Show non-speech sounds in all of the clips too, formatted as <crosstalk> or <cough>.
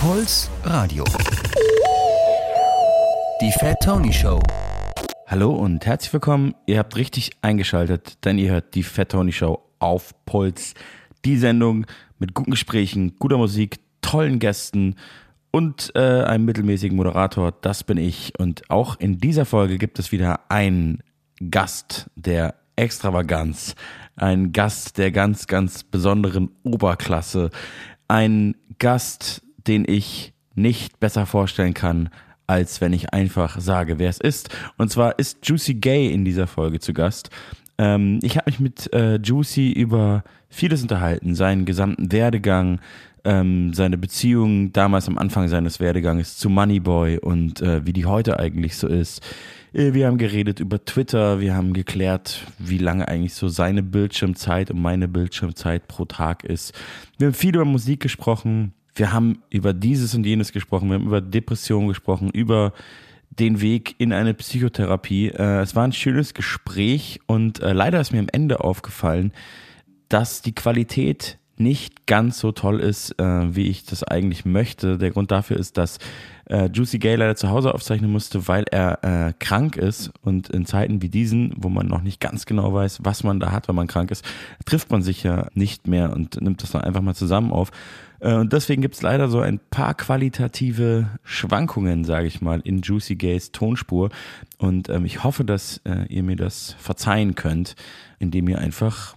Puls Radio. Die Fat Tony Show. Hallo und herzlich willkommen. Ihr habt richtig eingeschaltet, denn ihr hört die Fat Tony Show auf Puls. Die Sendung mit guten Gesprächen, guter Musik, tollen Gästen und äh, einem mittelmäßigen Moderator. Das bin ich. Und auch in dieser Folge gibt es wieder einen Gast der Extravaganz. Ein Gast der ganz, ganz besonderen Oberklasse. Ein Gast, den ich nicht besser vorstellen kann, als wenn ich einfach sage, wer es ist. Und zwar ist Juicy Gay in dieser Folge zu Gast. Ähm, ich habe mich mit äh, Juicy über vieles unterhalten, seinen gesamten Werdegang, ähm, seine Beziehung damals am Anfang seines Werdeganges zu Moneyboy und äh, wie die heute eigentlich so ist. Äh, wir haben geredet über Twitter, wir haben geklärt, wie lange eigentlich so seine Bildschirmzeit und meine Bildschirmzeit pro Tag ist. Wir haben viel über Musik gesprochen, wir haben über dieses und jenes gesprochen, wir haben über Depressionen gesprochen, über den Weg in eine Psychotherapie. Äh, es war ein schönes Gespräch und äh, leider ist mir am Ende aufgefallen, dass die Qualität nicht ganz so toll ist, äh, wie ich das eigentlich möchte. Der Grund dafür ist, dass Juicy Gay leider zu Hause aufzeichnen musste, weil er krank ist. Und in Zeiten wie diesen, wo man noch nicht ganz genau weiß, was man da hat, wenn man krank ist, trifft man sich ja nicht mehr und nimmt das dann einfach mal zusammen auf. Äh, und deswegen gibt's leider so ein paar qualitative Schwankungen, sage ich mal, in Juicy Gays Tonspur. Und ähm, ich hoffe, dass äh, ihr mir das verzeihen könnt, indem ihr einfach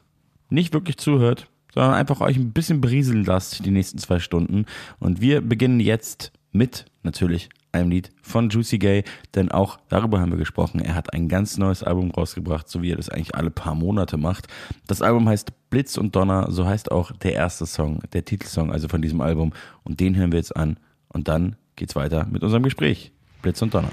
nicht wirklich zuhört, sondern einfach euch ein bisschen berieseln lasst die nächsten zwei Stunden. Und wir beginnen jetzt mit natürlich einem Lied von Juicy Gay, denn auch darüber haben wir gesprochen. Er hat ein ganz neues Album rausgebracht, so wie er das eigentlich alle paar Monate macht. Das Album heißt Blitz und Donner, so heißt auch der erste Song, der Titelsong also von diesem Album. Und den hören wir jetzt an. Und dann geht's weiter mit unserem Gespräch. Blitz und Donner.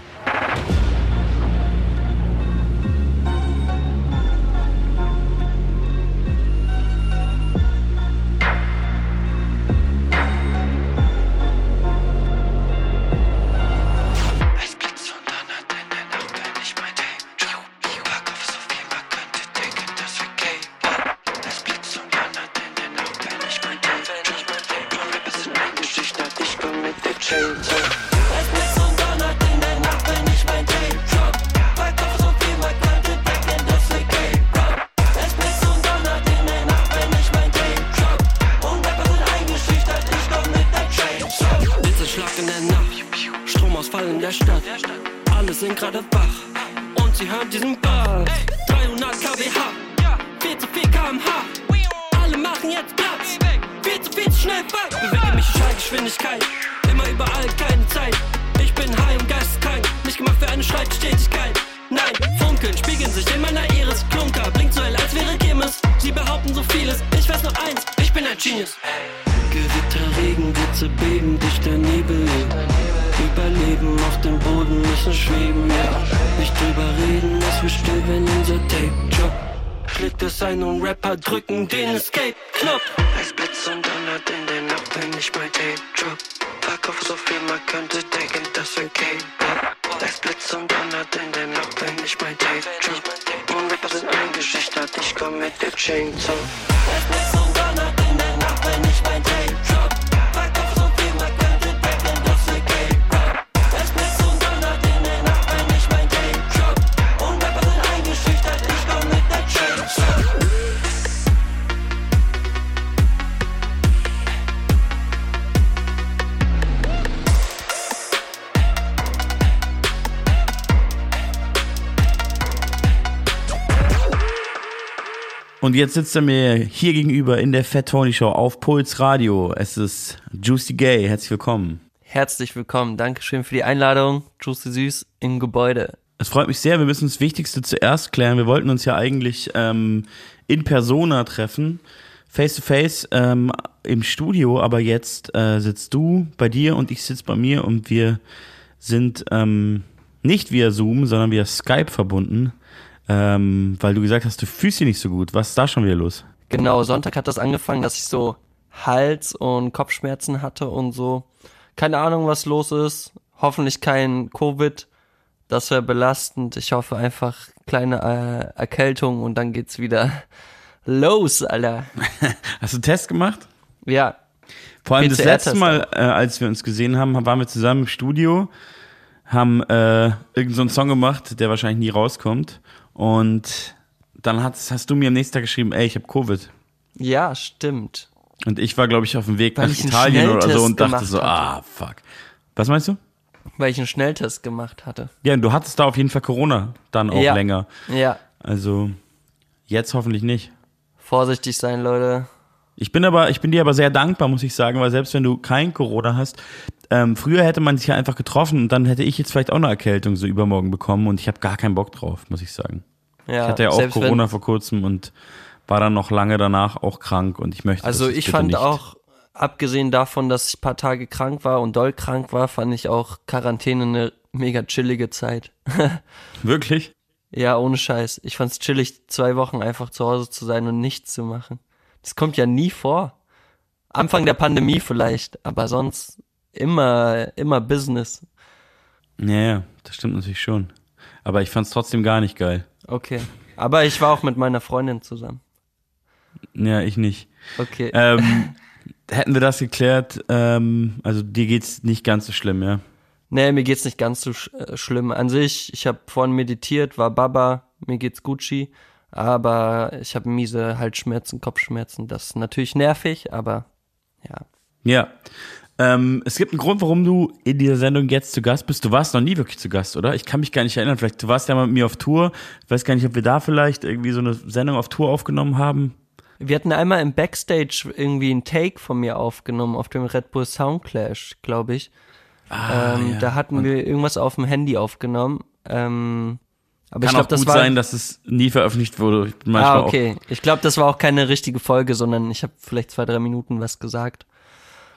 Bin ein Genius. Gewitter, Regen, Blitze, Beben, dichter Nebel. Überleben auf dem Boden, müssen schweben, ja. Nicht drüber reden, es wird still, wenn unser Tape droppt. Schlägt es ein und Rapper drücken den Escape-Knopf. Es blitzt und donnert in der Nacht, wenn ich mein Tape drop. Pack auf so viel, man könnte denken, das wär K-Pop. Es blitzt und donnert in der Nacht, wenn ich mein Tape drop. Und Rapper sind eingeschüchtert, ich komm mit der Chainsaw. Es blitzt und Nacht, wenn ich mein Tape Und jetzt sitzt er mir hier gegenüber in der Fat Tony Show auf Puls Radio. Es ist Juicy Gay. Herzlich willkommen. Herzlich willkommen. Dankeschön für die Einladung. Juicy Süß im Gebäude. Es freut mich sehr. Wir müssen das Wichtigste zuerst klären. Wir wollten uns ja eigentlich ähm, in Persona treffen, face to face ähm, im Studio. Aber jetzt äh, sitzt du bei dir und ich sitze bei mir und wir sind ähm, nicht via Zoom, sondern via Skype verbunden, ähm, weil du gesagt hast, du fühlst dich nicht so gut. Was ist da schon wieder los? Genau, Sonntag hat das angefangen, dass ich so Hals- und Kopfschmerzen hatte und so. Keine Ahnung, was los ist. Hoffentlich kein Covid. Das wäre belastend. Ich hoffe einfach kleine äh, Erkältung und dann geht's wieder <laughs> los, Alter. <laughs> Hast du einen Test gemacht? Ja, Vor allem das letzte Mal, äh, als wir uns gesehen haben, waren wir zusammen im Studio, haben äh, irgendeinen so einen Song gemacht, der wahrscheinlich nie rauskommt. Und dann hast, hast du mir am nächsten Tag geschrieben, ey, ich habe Covid. Ja, stimmt. Und ich war, glaube ich, auf dem Weg Weil nach Italien oder so und dachte so, ah, fuck. Was meinst du? Weil ich einen Schnelltest gemacht hatte. Ja, du hattest da auf jeden Fall Corona dann auch Ja. länger. Ja. Also jetzt hoffentlich nicht. Vorsichtig sein, Leute. Ich bin aber, ich bin dir aber sehr dankbar, muss ich sagen, weil selbst wenn du kein Corona hast, ähm, früher hätte man sich ja einfach getroffen und dann hätte ich jetzt vielleicht auch eine Erkältung so übermorgen bekommen und ich habe gar keinen Bock drauf, muss ich sagen. Ja, Ich hatte ja auch Corona vor kurzem und war dann noch lange danach auch krank und ich möchte Also ich fand nicht. auch, abgesehen davon, dass ich ein paar Tage krank war und doll krank war, fand ich auch Quarantäne eine mega chillige Zeit. <laughs> Wirklich? Ja, ohne Scheiß. Ich fand's chillig, zwei Wochen einfach zu Hause zu sein und nichts zu machen. Das kommt ja nie vor. Anfang der Pandemie vielleicht, aber sonst immer, immer Business. Ja, ja, das stimmt natürlich schon. Aber ich fand es trotzdem gar nicht geil. Okay. Aber ich war auch mit meiner Freundin zusammen. Ja, ich nicht. Okay. Ähm, <laughs> hätten wir das geklärt, ähm, also dir geht's nicht ganz so schlimm, ja? Nee, mir geht's nicht ganz so sch äh, schlimm. An sich, ich habe vorhin meditiert, war Baba, mir geht's Gucci, aber ich habe miese Halsschmerzen, Kopfschmerzen. Das ist natürlich nervig, aber ja. Ja. Ähm, es gibt einen Grund, warum du in dieser Sendung jetzt zu Gast bist. Du warst noch nie wirklich zu Gast, oder? Ich kann mich gar nicht erinnern. Vielleicht, du warst ja mal mit mir auf Tour. Ich weiß gar nicht, ob wir da vielleicht irgendwie so eine Sendung auf Tour aufgenommen haben. Wir hatten einmal im Backstage irgendwie einen Take von mir aufgenommen auf dem Red Bull Soundclash, glaube ich. ähm, ja. Da hatten wir irgendwas auf dem Handy aufgenommen. Ähm, aber Kann ich glaube, auch das gut war. sein, dass es nie veröffentlicht wurde. Manchmal ah, okay. Ich glaube, das war auch keine richtige Folge, sondern ich habe vielleicht zwei, drei Minuten was gesagt.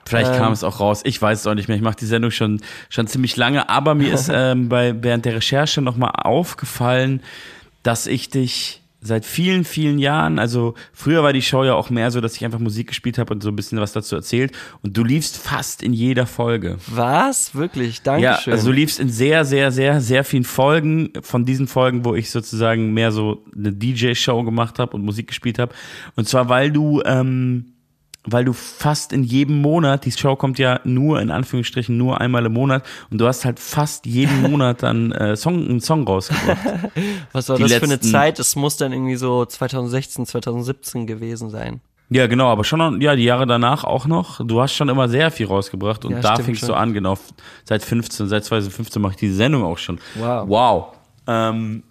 Vielleicht ähm, kam es auch raus. Ich weiß es auch nicht mehr. Ich mache die Sendung schon, schon ziemlich lange. Aber mir ist <laughs> ähm, bei, während der Recherche nochmal aufgefallen, dass ich dich seit vielen, vielen Jahren, also früher war die Show ja auch mehr so, dass ich einfach Musik gespielt habe und so ein bisschen was dazu erzählt. Und du liefst fast in jeder Folge. Was? Wirklich? Ja, Dankeschön. also du liefst in sehr, sehr, sehr, sehr vielen Folgen. Von diesen Folgen, wo ich sozusagen mehr so eine DJ-Show gemacht habe und Musik gespielt habe. Und zwar, weil du, ähm, weil du fast in jedem Monat, die Show kommt ja nur, in Anführungsstrichen, nur einmal im Monat. Und du hast halt fast jeden <laughs> Monat dann äh, Song, einen Song rausgebracht. <laughs> Was war die das für eine letzten- Zeit? Es muss dann irgendwie so 2016, 2017 gewesen sein. ja, genau, aber schon, noch, ja, die Jahre danach auch noch. Du hast schon immer sehr viel rausgebracht. Und Ja, da fingst du an, genau. Seit 15, seit 2015 mache ich diese Sendung auch schon. Wow. Wow. Ähm,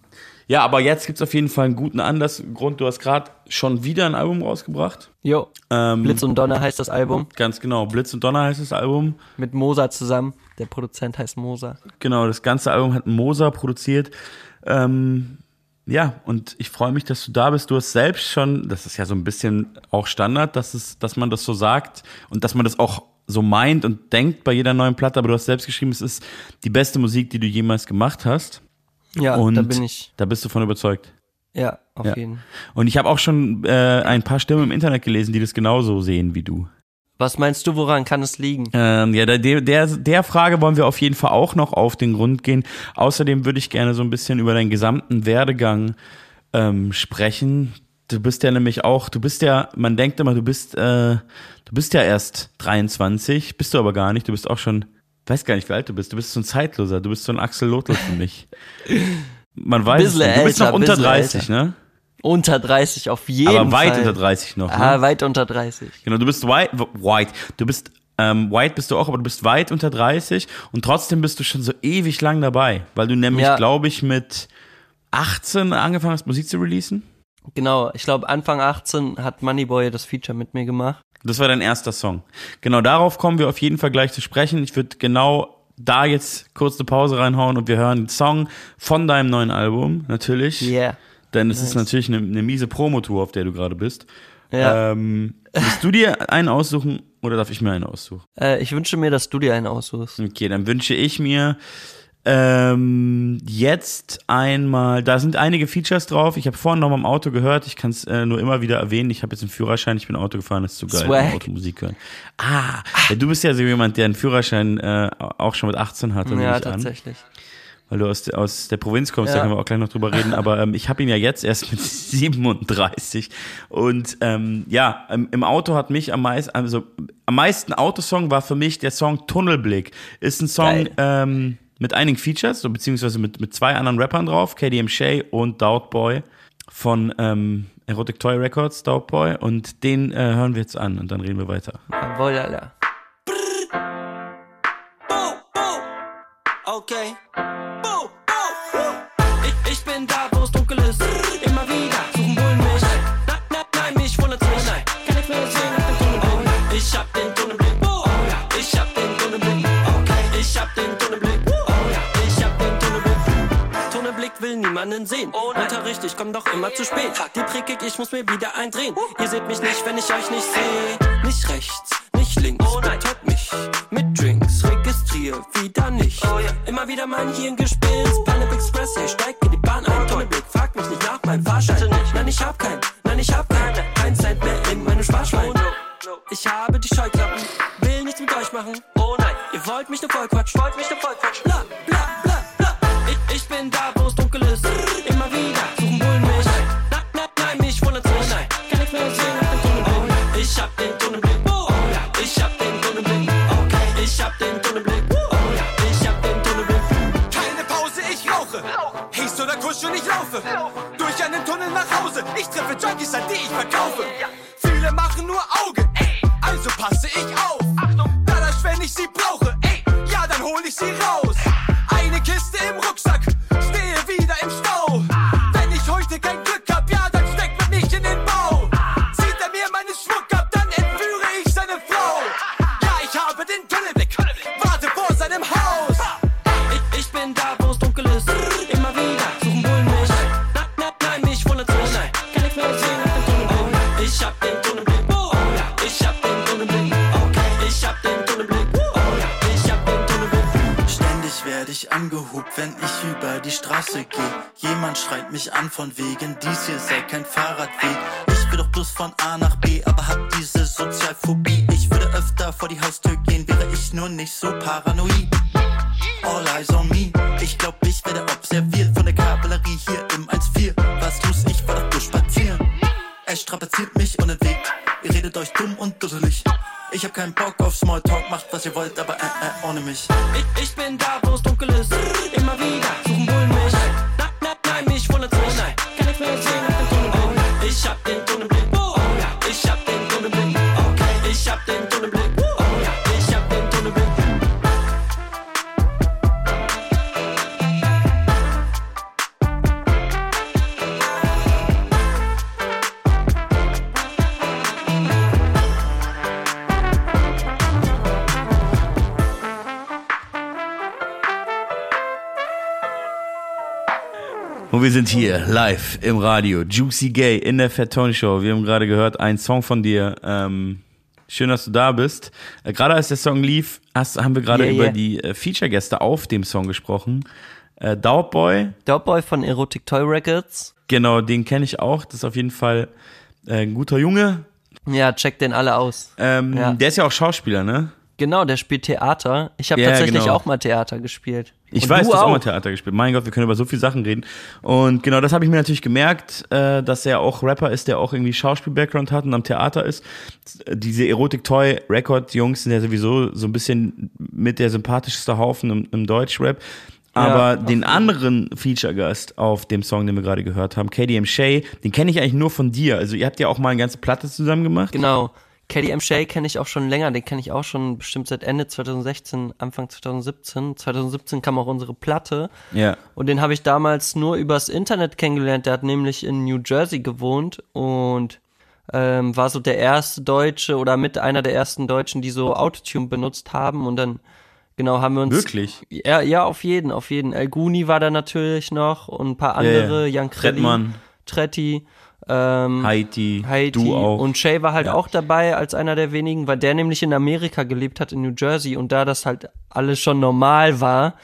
ja, aber jetzt gibt's auf jeden Fall einen guten Anlass. Grund, du hast gerade schon wieder ein Album rausgebracht. Jo. Ähm, Blitz und Donner heißt das Album. Ganz genau. Blitz und Donner heißt das Album. Mit Mosa zusammen. Der Produzent heißt Mosa. Genau, das ganze Album hat Mosa produziert. Ähm, ja, und ich freue mich, dass du da bist. Du hast selbst schon, das ist ja so ein bisschen auch Standard, dass, es, dass man das so sagt und dass man das auch so meint und denkt bei jeder neuen Platte, aber du hast selbst geschrieben, es ist die beste Musik, die du jemals gemacht hast. Ja, und da bin ich. Da bist du von überzeugt. Ja, auf Ja. jeden. Und ich habe auch schon äh, ein paar Stimmen im Internet gelesen, die das genauso sehen wie du. Was meinst du, woran kann es liegen? Ähm, ja, der, der, der Frage wollen wir auf jeden Fall auch noch auf den Grund gehen. Außerdem würde ich gerne so ein bisschen über deinen gesamten Werdegang ähm, sprechen. Du bist ja nämlich auch, du bist ja, man denkt immer, du bist, äh, du bist ja erst 23, bist du aber gar nicht. Du bist auch schon, weiß gar nicht, wie alt du bist. Du bist so ein Zeitloser. Du bist so ein Axel Lothar für mich. Man weiß es nicht. Du bist noch unter bisschen 30, älter. ne? Unter 30 auf jeden Aber weit Fall. unter 30 noch. Ne? Ah, weit unter 30. Genau, du bist white, white. Du bist ähm, white bist du auch, aber du bist weit unter 30 und trotzdem bist du schon so ewig lang dabei, weil du nämlich, Ja. glaube ich, mit 18 angefangen hast, Musik zu releasen. Genau, ich glaube Anfang 18 hat Moneyboy das Feature mit mir gemacht. Das war dein erster Song. Genau, darauf kommen wir auf jeden Fall gleich zu sprechen. Ich würde genau da jetzt kurz eine Pause reinhauen und wir hören den Song von deinem neuen Album, natürlich. Yeah. Denn es ist natürlich eine, eine miese Promotour, auf der du gerade bist. Ja. Ähm, willst du dir einen aussuchen oder darf ich mir einen aussuchen? Äh, ich wünsche mir, dass du dir einen aussuchst. Okay, dann wünsche ich mir ähm, jetzt einmal, da sind einige Features drauf. Ich habe vorhin noch mal im Auto gehört, ich kann es äh, nur immer wieder erwähnen. Ich habe jetzt einen Führerschein, ich bin Auto gefahren, das ist zu geil, Swag. Auto Musik hören. Ah, ja, du bist ja so jemand, der einen Führerschein äh, auch schon mit 18 hatte, nehme Ja, ich an. tatsächlich. weil du aus, der- aus der Provinz kommst, da Ja. können wir auch gleich noch drüber reden, aber ähm, ich habe ihn ja jetzt erst mit <laughs> 37 und ähm, ja, im, im Auto hat mich am meisten, also am meisten Autosong war für mich der Song Tunnelblick. Ist ein Song Geil. ähm, mit einigen Features, so beziehungsweise mit, mit zwei anderen Rappern drauf, KDM Shay und Doubtboy von ähm, Erotic Toy Records, Doubtboy und den äh, hören wir jetzt an und dann reden wir weiter. Jawohl, Alter. Okay. Will niemanden sehen. Unterricht, ich komm doch immer zu spät. Die prickig, ich muss mir wieder eindrehen. Ihr seht mich nicht, wenn ich euch nicht sehe. Nicht rechts, nicht links. Betäubt mich mit Drinks. Registrier wieder nicht. Immer wieder mein Hirn gespinst. Planet Express, hey, steig in die Bahn ein. Tunnelblick, frag mich nicht nach meinem Fahrschein. Nein, ich hab keinen. Nein, ich hab keinen. Kein Cent mehr in meinem Sparschwein. Ich habe die Scheuklappen, will nichts mit euch machen. Oh nein, ihr wollt mich nur vollquatschen. Wollt mich nur vollquatschen. Bla, bla, bla, bla. Ich, ich bin da, laufe. Durch einen Tunnel nach Hause. Ich treffe Junkies, an die ich verkaufe. Viele machen nur Auge. Also passe ich auf. Da das, wenn ich sie brauche, Straße gehe. Jemand schreit mich an von wegen, dies hier sei kein Fahrradweg. Ich will doch bloß von A nach B, aber hab diese Sozialphobie. Ich würde öfter vor die Haustür gehen, wäre ich nur nicht so paranoid. All eyes on me. Ich glaub, ich werde observiert von der Kavallerie hier im 1-4. Was los, ich war doch bloß spazieren. Er strapaziert mich unentwegt. Ihr redet euch dumm und dusselig. Ich hab keinen Bock auf Smalltalk, macht was ihr wollt, aber äh, äh, ohne mich. Ich, ich bin da, wo Und wir sind hier live im Radio, Juicy Gay in der Fat Tony Show. Wir haben gerade gehört, ein Song von dir. Ähm, schön, dass du da bist. Äh, gerade als der Song lief, hast, haben wir gerade Yeah, über yeah. die äh, Feature-Gäste auf dem Song gesprochen. Äh, Doubtboy, Dogboy von Erotic Toy Records. genau, den kenne ich auch. Das ist auf jeden Fall äh, ein guter Junge. Ja, check den alle aus. Ähm, Ja. Der ist ja auch Schauspieler, ne? Genau, der spielt Theater. Ich habe Ja, tatsächlich genau. auch mal Theater gespielt. Ich Und weiß, du hast auch auch. mal Theater gespielt. Mein Gott, wir können über so viele Sachen reden. Und genau das habe ich mir natürlich gemerkt, äh, dass er auch Rapper ist, der auch irgendwie Schauspiel-Background hat und am Theater ist. Diese Erotic-Toy-Record-Jungs sind ja sowieso so ein bisschen mit der sympathischste Haufen im, im Deutschrap. Aber den anderen Feature-Gast auf dem Song, den wir gerade gehört haben, KDM Shay, den kenne ich eigentlich nur von dir. Also ihr habt ja auch mal eine ganze Platte zusammen gemacht. Genau. KDM Shay kenne ich auch schon länger, den kenne ich auch schon bestimmt seit Ende 2016, Anfang 2017. 2017 kam auch unsere Platte. Ja. Und den habe ich damals nur übers Internet kennengelernt. Der hat nämlich in New Jersey gewohnt und ähm, war so der erste Deutsche oder mit einer der ersten Deutschen, die so Autotune benutzt haben. Und dann, genau, haben wir uns. Wirklich? Ja, ja, auf jeden, auf jeden. El Guni war da natürlich noch und ein paar andere, ja. Jan Krelli, Trettmann. Tretti, ähm, Haiti, Haiti du auch. und Shay war halt Ja. auch dabei als einer der wenigen, weil der nämlich in Amerika gelebt hat, in New Jersey und da das halt alles schon normal war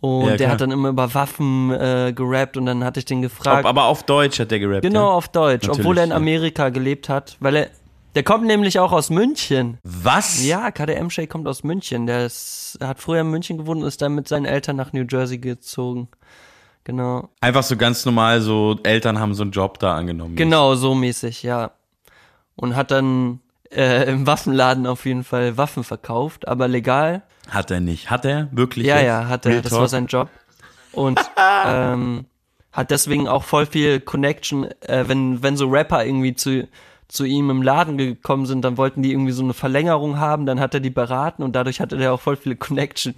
und Ja, der hat dann immer über Waffen äh, gerappt und dann hatte ich den gefragt. aber auf Deutsch hat der gerappt. genau ja? auf Deutsch, Natürlich, obwohl er in. Amerika gelebt hat, weil er Der kommt nämlich auch aus München. Was? Ja, KDM Shay kommt aus München. Der ist, hat früher in München gewohnt und ist dann mit seinen Eltern nach New Jersey gezogen. Genau. Einfach so ganz normal, so Eltern haben so einen Job da angenommen. Genau, so mäßig, ja. Und hat dann äh, im Waffenladen auf jeden Fall Waffen verkauft, aber legal. Hat er nicht. Hat er wirklich? Ja, jetzt? ja, hat er. Real Das Talk? war sein Job. Und <laughs> ähm, hat deswegen auch voll viel Connection, äh, wenn, wenn so Rapper irgendwie zu, zu ihm im Laden gekommen sind, dann wollten die irgendwie so eine Verlängerung haben, dann hat er die beraten und dadurch hatte der auch voll viele Connection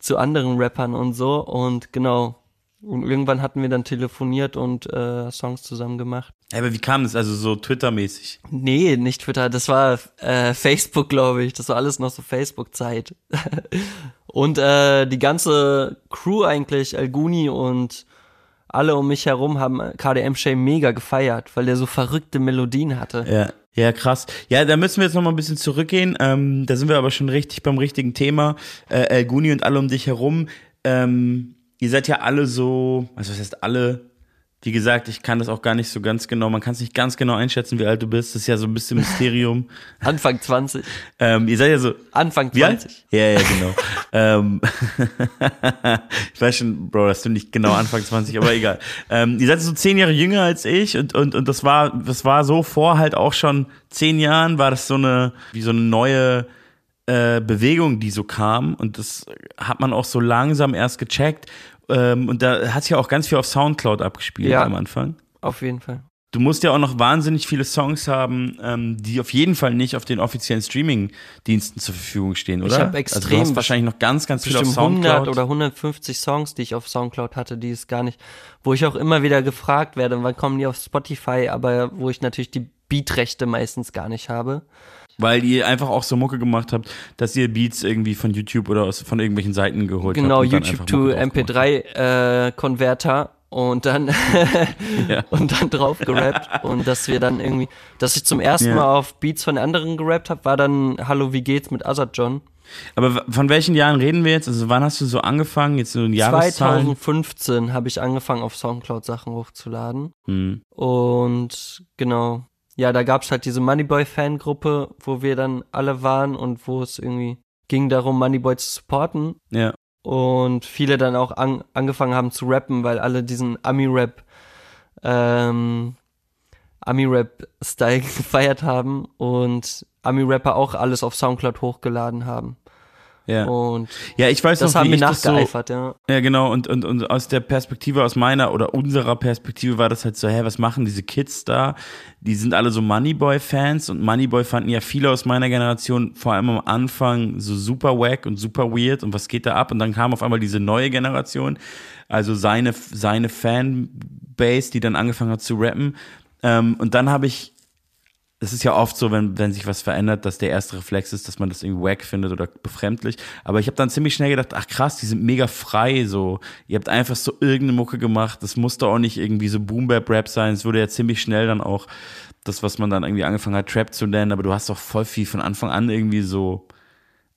zu anderen Rappern und so. Und genau. Und irgendwann hatten wir dann telefoniert und äh, Songs zusammen gemacht. Aber wie kam das? Also so Twitter-mäßig. Nee, nicht Twitter, das war äh, Facebook, glaube ich. Das war alles noch so Facebook-Zeit. <laughs> und äh, die ganze Crew eigentlich, Alguni und alle um mich herum haben KDM Shay mega gefeiert, weil der so verrückte Melodien hatte. Ja. Ja, krass. Ja, da müssen wir jetzt noch mal ein bisschen zurückgehen. Ähm, da sind wir aber schon richtig beim richtigen Thema. Äh, El Guni und alle um dich herum. Ähm, ihr seid ja alle so, also was heißt alle? Wie gesagt, ich kann das auch gar nicht so ganz genau. Man kann es nicht ganz genau einschätzen, wie alt du bist. Das ist ja so ein bisschen Mysterium. <laughs> Anfang 20. ähm, ihr seid ja so, Anfang Wie alt? 20. Ja, ja, genau. <laughs> ähm, <laughs> ich weiß schon, Bro, dass du nicht genau Anfang 20, aber egal. Ähm, ihr seid so zehn Jahre jünger als ich und, und, und das war, das war so vor halt auch schon zehn Jahren war das so eine, wie so eine neue äh, Bewegung, die so kam und das hat man auch so langsam erst gecheckt. Ähm, und da hat sich ja auch ganz viel auf Soundcloud abgespielt Ja. am Anfang. Auf jeden Fall. Du musst ja auch noch wahnsinnig viele Songs haben, ähm, die auf jeden Fall nicht auf den offiziellen Streaming-Diensten zur Verfügung stehen, oder? hab also du extrem hast wahrscheinlich noch ganz, ganz viel auf Bestimmt 100 Soundcloud. oder 150 Songs, die ich auf Soundcloud hatte, die es gar nicht, wo ich auch immer wieder gefragt werde, wann kommen die auf Spotify, aber wo ich natürlich die Beatrechte meistens gar nicht habe. Weil ihr einfach auch so Mucke gemacht habt, dass ihr Beats irgendwie von YouTube oder aus, von irgendwelchen Seiten geholt Genau, habt. dann YouTube to Mucke drauf gemacht MP3 äh, Konverter und dann <laughs> Ja. und dann drauf gerappt <laughs> und dass wir dann irgendwie, dass ich zum ersten Ja. Mal auf Beats von anderen gerappt habe, war dann Hallo, wie geht's mit Azad John. Aber von welchen Jahren reden wir jetzt? Also wann hast du so angefangen? Jetzt so in Jahreszahlen? 2015 habe ich angefangen auf Soundcloud Sachen hochzuladen. Hm. Und genau, ja, da gab's halt diese Moneyboy-Fangruppe, wo wir dann alle waren und wo es irgendwie ging darum, Moneyboy zu supporten. Ja. Und viele dann auch an, angefangen haben zu rappen, weil alle diesen Ami-Rap, ähm, Ami-Rap-Style <laughs> gefeiert haben und Ami-Rapper auch alles auf Soundcloud hochgeladen haben. Ja. Und ja, ich weiß das noch, haben wir das so, nachgeeifert, ja. Ja, genau. Und, und, und aus der Perspektive, aus meiner oder unserer Perspektive war das halt so, hä, was machen diese Kids da? Die sind alle so Moneyboy-Fans und Moneyboy fanden ja viele aus meiner Generation vor allem am Anfang so super wack und super weird und was geht da ab? Und dann kam auf einmal diese neue Generation, also seine, seine Fanbase, die dann angefangen hat zu rappen. Ähm, und dann habe ich es ist ja oft so, wenn, wenn sich was verändert, dass der erste Reflex ist, dass man das irgendwie wack findet oder befremdlich. Aber ich habe dann ziemlich schnell gedacht, ach krass, die sind mega frei so. Ihr habt einfach so irgendeine Mucke gemacht. Das musste auch nicht irgendwie so Boom-Bap-Rap sein. Es wurde ja ziemlich schnell dann auch das, was man dann irgendwie angefangen hat, Trap zu nennen. Aber du hast doch voll viel von Anfang an irgendwie so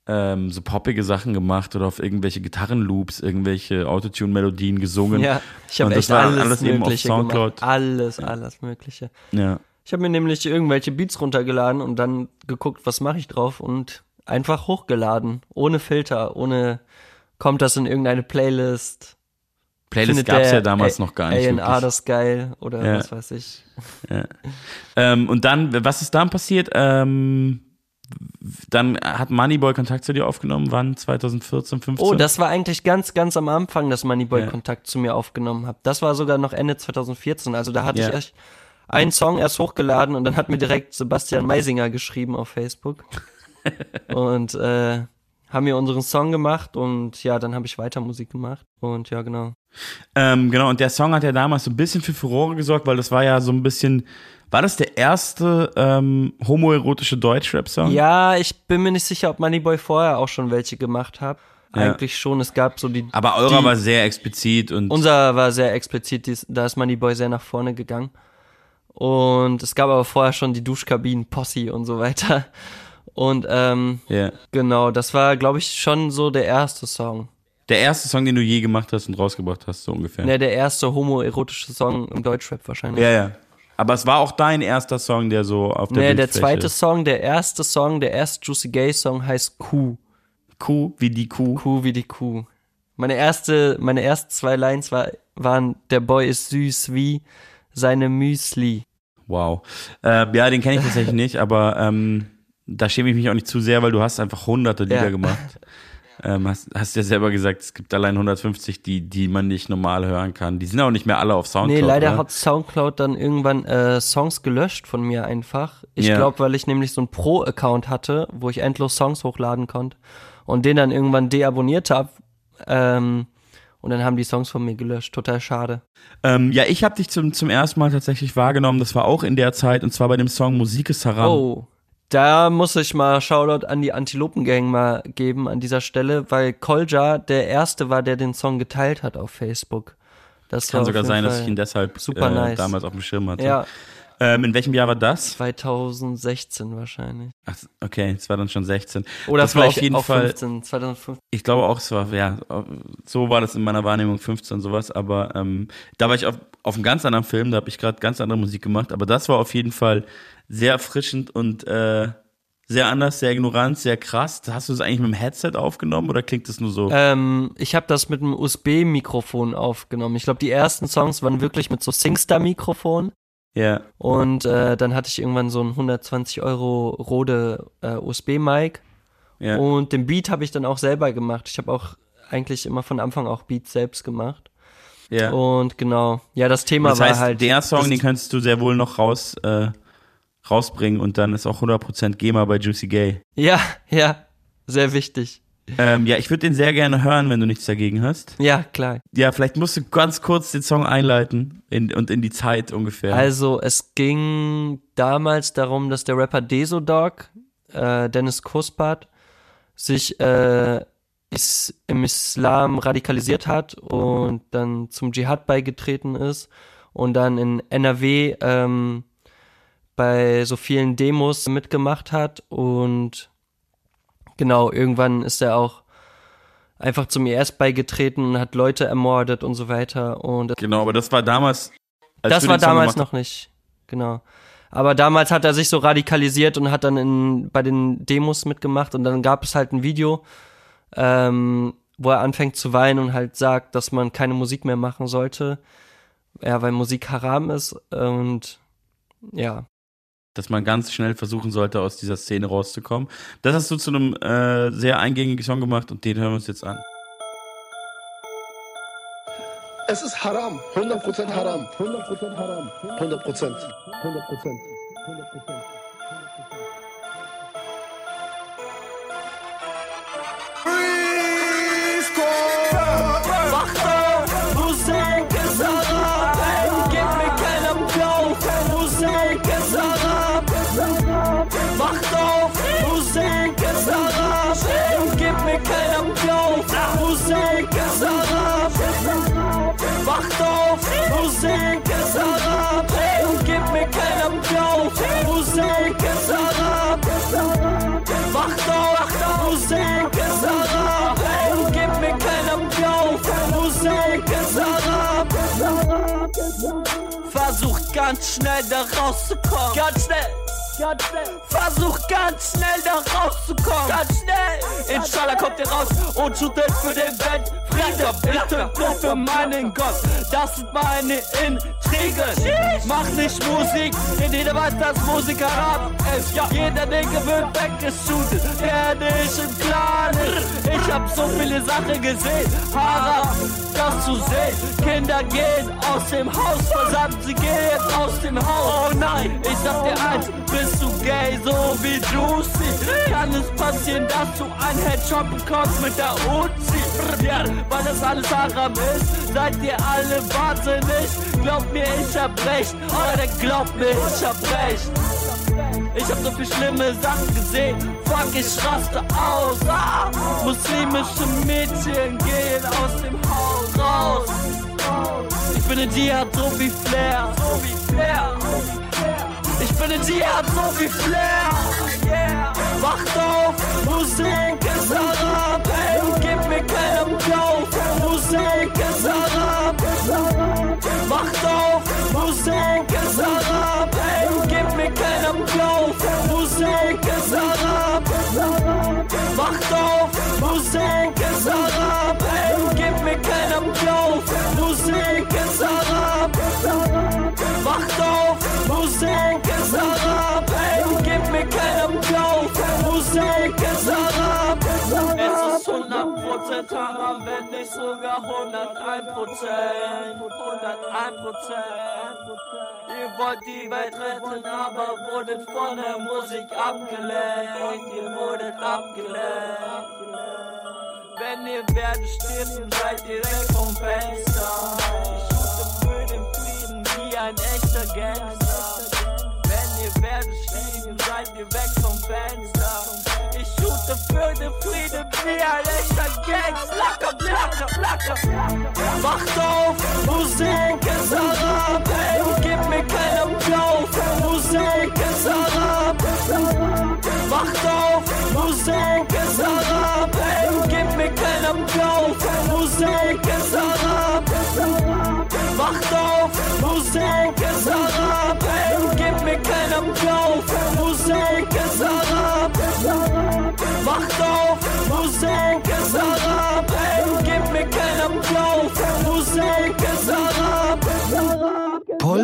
ähm, so poppige Sachen gemacht oder auf irgendwelche Gitarrenloops, irgendwelche Autotune-Melodien gesungen. Ja, ich habe Und das echt war alles, alles eben auf Mögliche Soundcloud. gemacht. Alles, alles Mögliche. Ja. Ich habe mir nämlich irgendwelche Beats runtergeladen und dann geguckt, was mache ich drauf und einfach hochgeladen. Ohne Filter, ohne kommt das in irgendeine Playlist. Playlist gab's der ja damals A- noch gar nicht. A&R das geil oder Ja. was weiß ich. Ähm, und dann, was ist dann passiert? Ähm, dann hat Moneyboy Kontakt zu dir aufgenommen. Wann? 2014, 15? Oh, das war eigentlich ganz, ganz am Anfang, dass Moneyboy Ja. Kontakt zu mir aufgenommen hat. Das war sogar noch Ende 2014. Also da hatte Ja. ich echt einen Song erst hochgeladen und dann hat mir direkt Sebastian Meisinger geschrieben auf Facebook. <laughs> und äh, haben mir unseren Song gemacht und ja, dann habe ich weiter Musik gemacht. Und ja, genau. Ähm, genau, und der Song hat ja damals so ein bisschen für Furore gesorgt, weil das war ja so ein bisschen. War das der erste ähm, homoerotische Deutschrap-Song? Ja, ich bin mir nicht sicher, ob Moneyboy vorher auch schon welche gemacht hat. Ja. Eigentlich schon. Es gab so die. Aber eurer die, war sehr explizit und. Unser war sehr explizit, da ist Moneyboy sehr nach vorne gegangen. Und es gab aber vorher schon die Duschkabinen, Posse und so weiter. Und ähm, ja. genau, das war, glaube ich, schon so der erste Song. Der erste Song, den du je gemacht hast und rausgebracht hast, so ungefähr. Ne, der erste homoerotische Song im Deutschrap wahrscheinlich. Ja, ja. Aber es war auch dein erster Song, der so auf der Nee, der zweite Song, der erste Song, der erste Juicy Gay Song heißt Kuh. Kuh, wie die Kuh. Kuh wie die Kuh. Meine erste, meine ersten zwei Lines war, waren, der Boy ist süß wie seine Müsli. Wow. Äh, ja, den kenne ich tatsächlich nicht, aber ähm, da schäme ich mich auch nicht zu sehr, weil du hast einfach hunderte Lieder Ja. gemacht. Ähm, hast, hast ja selber gesagt, es gibt allein 150, die, die man nicht normal hören kann. Die sind auch nicht mehr alle auf Soundcloud. Nee, leider oder? hat Soundcloud dann irgendwann äh, Songs gelöscht von mir einfach. Ich Ja. glaube, weil ich nämlich so einen Pro-Account hatte, wo ich endlos Songs hochladen konnte und den dann irgendwann deabonniert habe. Ähm, und dann haben die Songs von mir gelöscht. Total schade. Ähm, ja, ich habe dich zum, zum ersten Mal tatsächlich wahrgenommen. Das war auch in der Zeit und zwar bei dem Song Musik ist Haram. Oh. Da muss ich mal Shoutout an die Antilopengang mal geben an dieser Stelle, weil Kolja der erste war, der den Song geteilt hat auf Facebook. Das Kann sogar sein, dass Fall ich ihn deshalb super äh, nice. damals auf dem Schirm hatte. Ja, Ähm, in welchem Jahr war das? 2016 wahrscheinlich. Ach, okay, es war dann schon 16. Oder das war vielleicht auf jeden auch Fall. 15, 2015. Ich glaube auch, es war, ja, so war das in meiner Wahrnehmung 15 sowas, aber ähm, da war ich auf, auf einem ganz anderen Film, da habe ich gerade ganz andere Musik gemacht, aber das war auf jeden Fall sehr erfrischend und äh, sehr anders, sehr ignorant, sehr krass. Hast du es eigentlich mit dem Headset aufgenommen oder klingt das nur so? Ähm, ich habe das mit einem USB-Mikrofon aufgenommen. Ich glaube, die ersten Songs waren wirklich mit so Singstar-Mikrofon. Ja. Und äh, dann hatte ich irgendwann so ein 120 Euro Rode äh, USB-Mic. ja. Und den Beat habe ich dann auch selber gemacht. Ich habe auch eigentlich immer von Anfang auch Beats selbst gemacht. ja. Und genau, ja, das Thema das war heißt, halt. der Song, den könntest du sehr wohl noch raus, äh, rausbringen und dann ist auch 100% GEMA bei Juicy Gay. Ja, ja, sehr wichtig. Ähm, ja, ich würde den sehr gerne hören, wenn du nichts dagegen hast. Ja, klar. Ja, vielleicht musst du ganz kurz den Song einleiten in, und in die Zeit ungefähr. Also es ging damals darum, dass der Rapper Desodog, äh, Dennis Kuspert, sich äh, is im Islam radikalisiert hat und dann zum Dschihad beigetreten ist und dann in NRW ähm, bei so vielen Demos mitgemacht hat und genau, irgendwann ist er auch einfach zum IS beigetreten und hat Leute ermordet und so weiter und Genau, aber das war damals. als das war damals noch nicht, genau. Aber damals hat er sich so radikalisiert und hat dann in, bei den Demos mitgemacht und dann gab es halt ein Video, ähm, wo er anfängt zu weinen und halt sagt, dass man keine Musik mehr machen sollte, ja, weil Musik haram ist und ja dass man ganz schnell versuchen sollte, aus dieser Szene rauszukommen. Das hast du zu einem äh, sehr eingängigen Song gemacht und den hören wir uns jetzt an. Es ist haram, 100% haram, 100% haram, 100%, 100%, 100%. 100%. Ganz schnell da rauszukommen. Ganz schnell. Ganz schnell. Versucht ganz schnell da rauszukommen. Ganz schnell. Inshallah kommt ihr raus und shootet für den Weltfrieden. Ich töte für meinen Gott. Das sind meine Intrigen. Mach nicht Musik, denn jeder weiß, dass Musik haram ist. Ja, jeder Nigger wird weggeshootet, der nicht im Plan ist. Ich hab so viele Sachen gesehen. Haram, das zu sehen. Kinder gehen aus dem Haus, versandt, sie gehen aus dem Haus. Oh nein, ich sag dir eins, bist du gay, so wie Juicy? Kann es passieren, dass du einen Headshot bekommst mit der Uzi? Ja, weil das alles haram ist, seid ihr alle wahnsinnig. Glaubt mir, ich hab recht, oder glaubt mir, ich hab recht. Ich hab so viel schlimme Sachen gesehen. Fuck, ich raste aus. Ah, muslimische Mädchen gehen aus dem Haus raus. Ich bin in Dschihad so wie Flair. So wie Flair. Ich bin in Dschihad so wie Flair. Yeah. Wacht auf, Musik ist Arab. Sogar 101%. 101%. Ihr wollt die Welt retten, aber wurdet von der Musik abgelenkt. Ihr wurdet abgelenkt. Wenn ihr werdet stirben, seid ihr weg vom Fenster. Ich schütte für den Frieden wie ein echter Gangster. Wenn ihr werdet stirben, seid ihr weg vom Fenster. Ich schütte für den Frieden wie ein echter Gangster. Lacker, lacker. Wacht auf, Musik ist Arab. Ey, gib mir keinen Applaus. Musik ist Arab. Wacht auf, Musik ist. Ey, gib mir keinen Applaus. Musik ist Arab. Wacht auf, Musik ist Arab.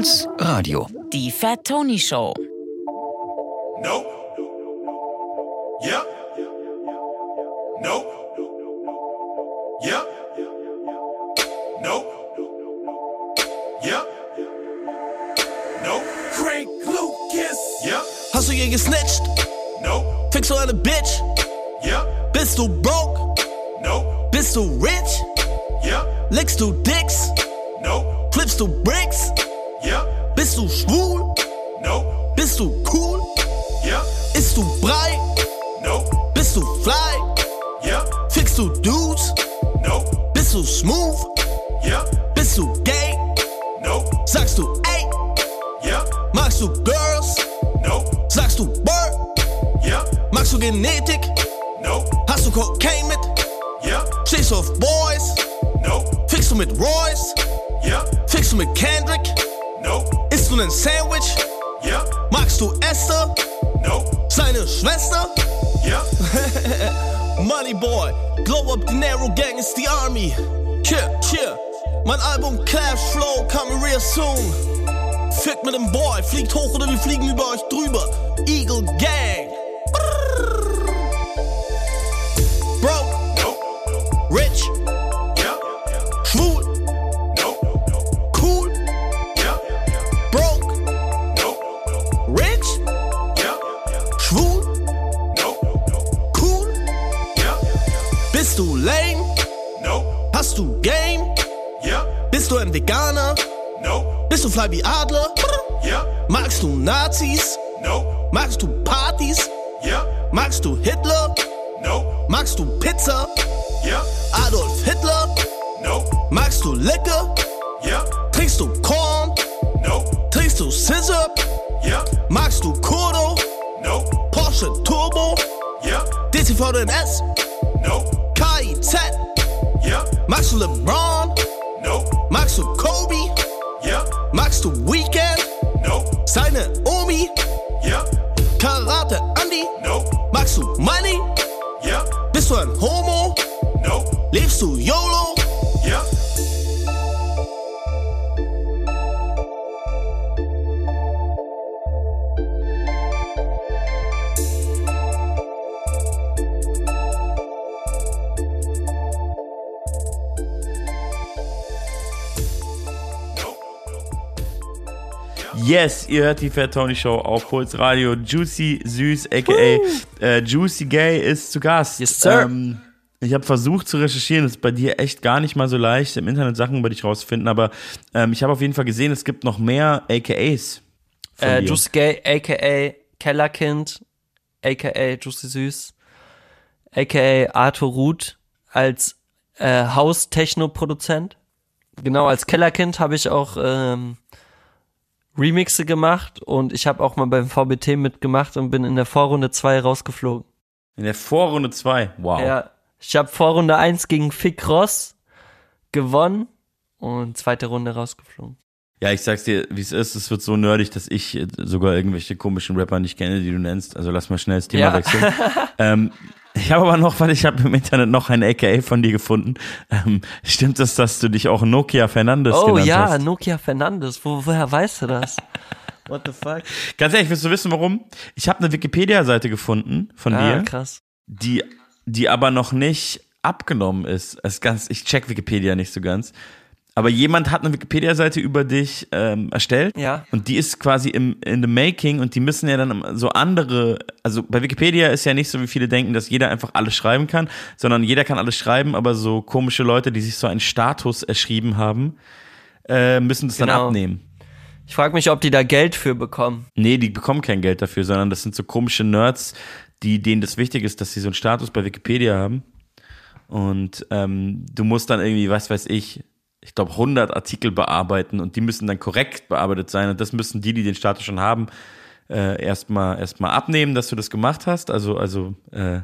Puls Radio. Die Fat Tony Show. Nope. Yep. Nope. Yep. Nope. Yep. Nope. Crank Lucas. Yep. Hast du je gesnitcht? Nope. Fickst du eine Bitch? Yep. Bist du broke? Nope. Bist du rich? Yep. Lickst du Dicks? Nope. Flippst du Bricks? Bist du schwul? Nope. Bist du cool? Yep. Isst du Brei? Nope. Bist du fly? Yep. Fickst du Dudes? Nope. Bist du smooth? Yep. Bist du gay? Nope. Sagst du ey? Yep. Magst du Girls? Nope. Sagst du Word? Yep. Magst du Genetik? Nope. Hast du Cocaine mit? Yep. Stehst du auf Boys? Nope. Fickst du mit Royce? Yep. Fickst du mit Kendrick? Du nen Sandwich? Yep. Magst du Esther? Nope. Seine Schwester? Yep. <laughs> Money Boy, Glow Up Dinero Gang ist die Army. Cheer, cheer. Mein Album Clash Flow coming real soon. Fick mit dem Boy, fliegt hoch oder wir fliegen über euch drüber. Eagle Gang. Nope. Bist du fly wie Adler? Yep. Magst du Nazis? Nope. Magst du Partys? Yep. Magst du Hitler? Nope. Magst du Pizza? Yep. Adolf Hitler? Nope. Magst du Liquor? Yep. Trinkst du Korn? Nope. Trinkst du Scissor? Yep. Magst du Kurdo? Nope. Porsche Turbo? Yep. DCVDNS? Nope. KIZ? Yep. Magst du LeBron? Yes, ihr hört die Fat Tony Show auf Puls Radio. Juicy Süß, aka äh, Juicy Gay ist zu Gast. Yes, sir. Ähm, ich habe versucht zu recherchieren, das ist bei dir echt gar nicht mal so leicht, im Internet Sachen über dich rauszufinden, aber ähm, ich habe auf jeden Fall gesehen, es gibt noch mehr AKAs. Äh. Juicy Gay, aka Kellerkind, aka Juicy Süß, aka Arthur Ruth als äh, Haus-Techno-Produzent. Genau, als Kellerkind habe ich auch ähm, Remixe gemacht und ich habe auch mal beim VBT mitgemacht und bin in der Vorrunde 2 rausgeflogen. In der Vorrunde 2. Wow. Ja, ich habe Vorrunde 1 gegen Fick Ross gewonnen und zweite Runde rausgeflogen. Ja, ich sag's dir, wie es ist. Es wird so nerdig, dass ich äh, sogar irgendwelche komischen Rapper nicht kenne, die du nennst. Also lass mal schnell das Thema Ja. wechseln. <laughs> ähm, ich habe aber noch, weil ich habe im Internet noch ein AKA von dir gefunden. Ähm, stimmt es, dass du dich auch Nokia Fernandes Oh genannt ja, hast? Nokia Fernandes. Wo, woher weißt du das? <laughs> What the fuck? Ganz ehrlich, willst du wissen, warum? Ich habe eine Wikipedia-Seite gefunden von Ah, dir, krass. die, die aber noch nicht abgenommen ist. Es ist ganz, ich check Wikipedia nicht so ganz. Aber jemand hat eine Wikipedia-Seite über dich ähm, erstellt Ja. und die ist quasi im in the making und die müssen ja dann so andere, also bei Wikipedia ist ja nicht so, wie viele denken, dass jeder einfach alles schreiben kann, sondern jeder kann alles schreiben, aber so komische Leute, die sich so einen Status erschrieben haben, äh, müssen das dann Genau. abnehmen. Ich frage mich, ob die da Geld für bekommen. Nee, die bekommen kein Geld dafür, sondern das sind so komische Nerds, die denen das wichtig ist, dass sie so einen Status bei Wikipedia haben. Und ähm, du musst dann irgendwie, was weiß ich, ich glaube 100 Artikel bearbeiten und die müssen dann korrekt bearbeitet sein und das müssen die, die den Status schon haben, äh, erstmal erstmal abnehmen, dass du das gemacht hast, also also äh,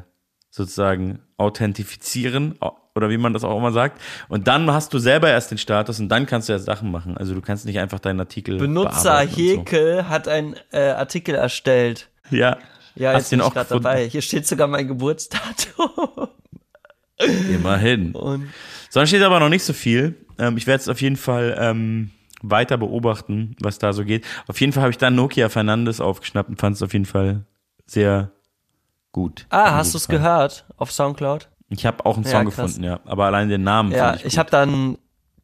sozusagen authentifizieren au- oder wie man das auch immer sagt und dann hast du selber erst den Status und dann kannst du erst Sachen machen. Also du kannst nicht einfach deinen Artikel Benutzer und so. Hekel hat einen äh, Artikel erstellt. Ja. Ja, Hast jetzt den bin ich auch gerade dabei. Hier steht sogar mein Geburtsdatum. Immerhin. Und Sonst steht aber noch nicht so viel. Ähm, ich werde es auf jeden Fall ähm, weiter beobachten, was da so geht. Auf jeden Fall habe ich dann Nokia Fernandes aufgeschnappt und fand es auf jeden Fall sehr gut. Ah, hast du es gehört auf Soundcloud? Ich habe auch einen Ja, Song krass. gefunden, ja. Aber allein den Namen Ja, fand ich, ich habe dann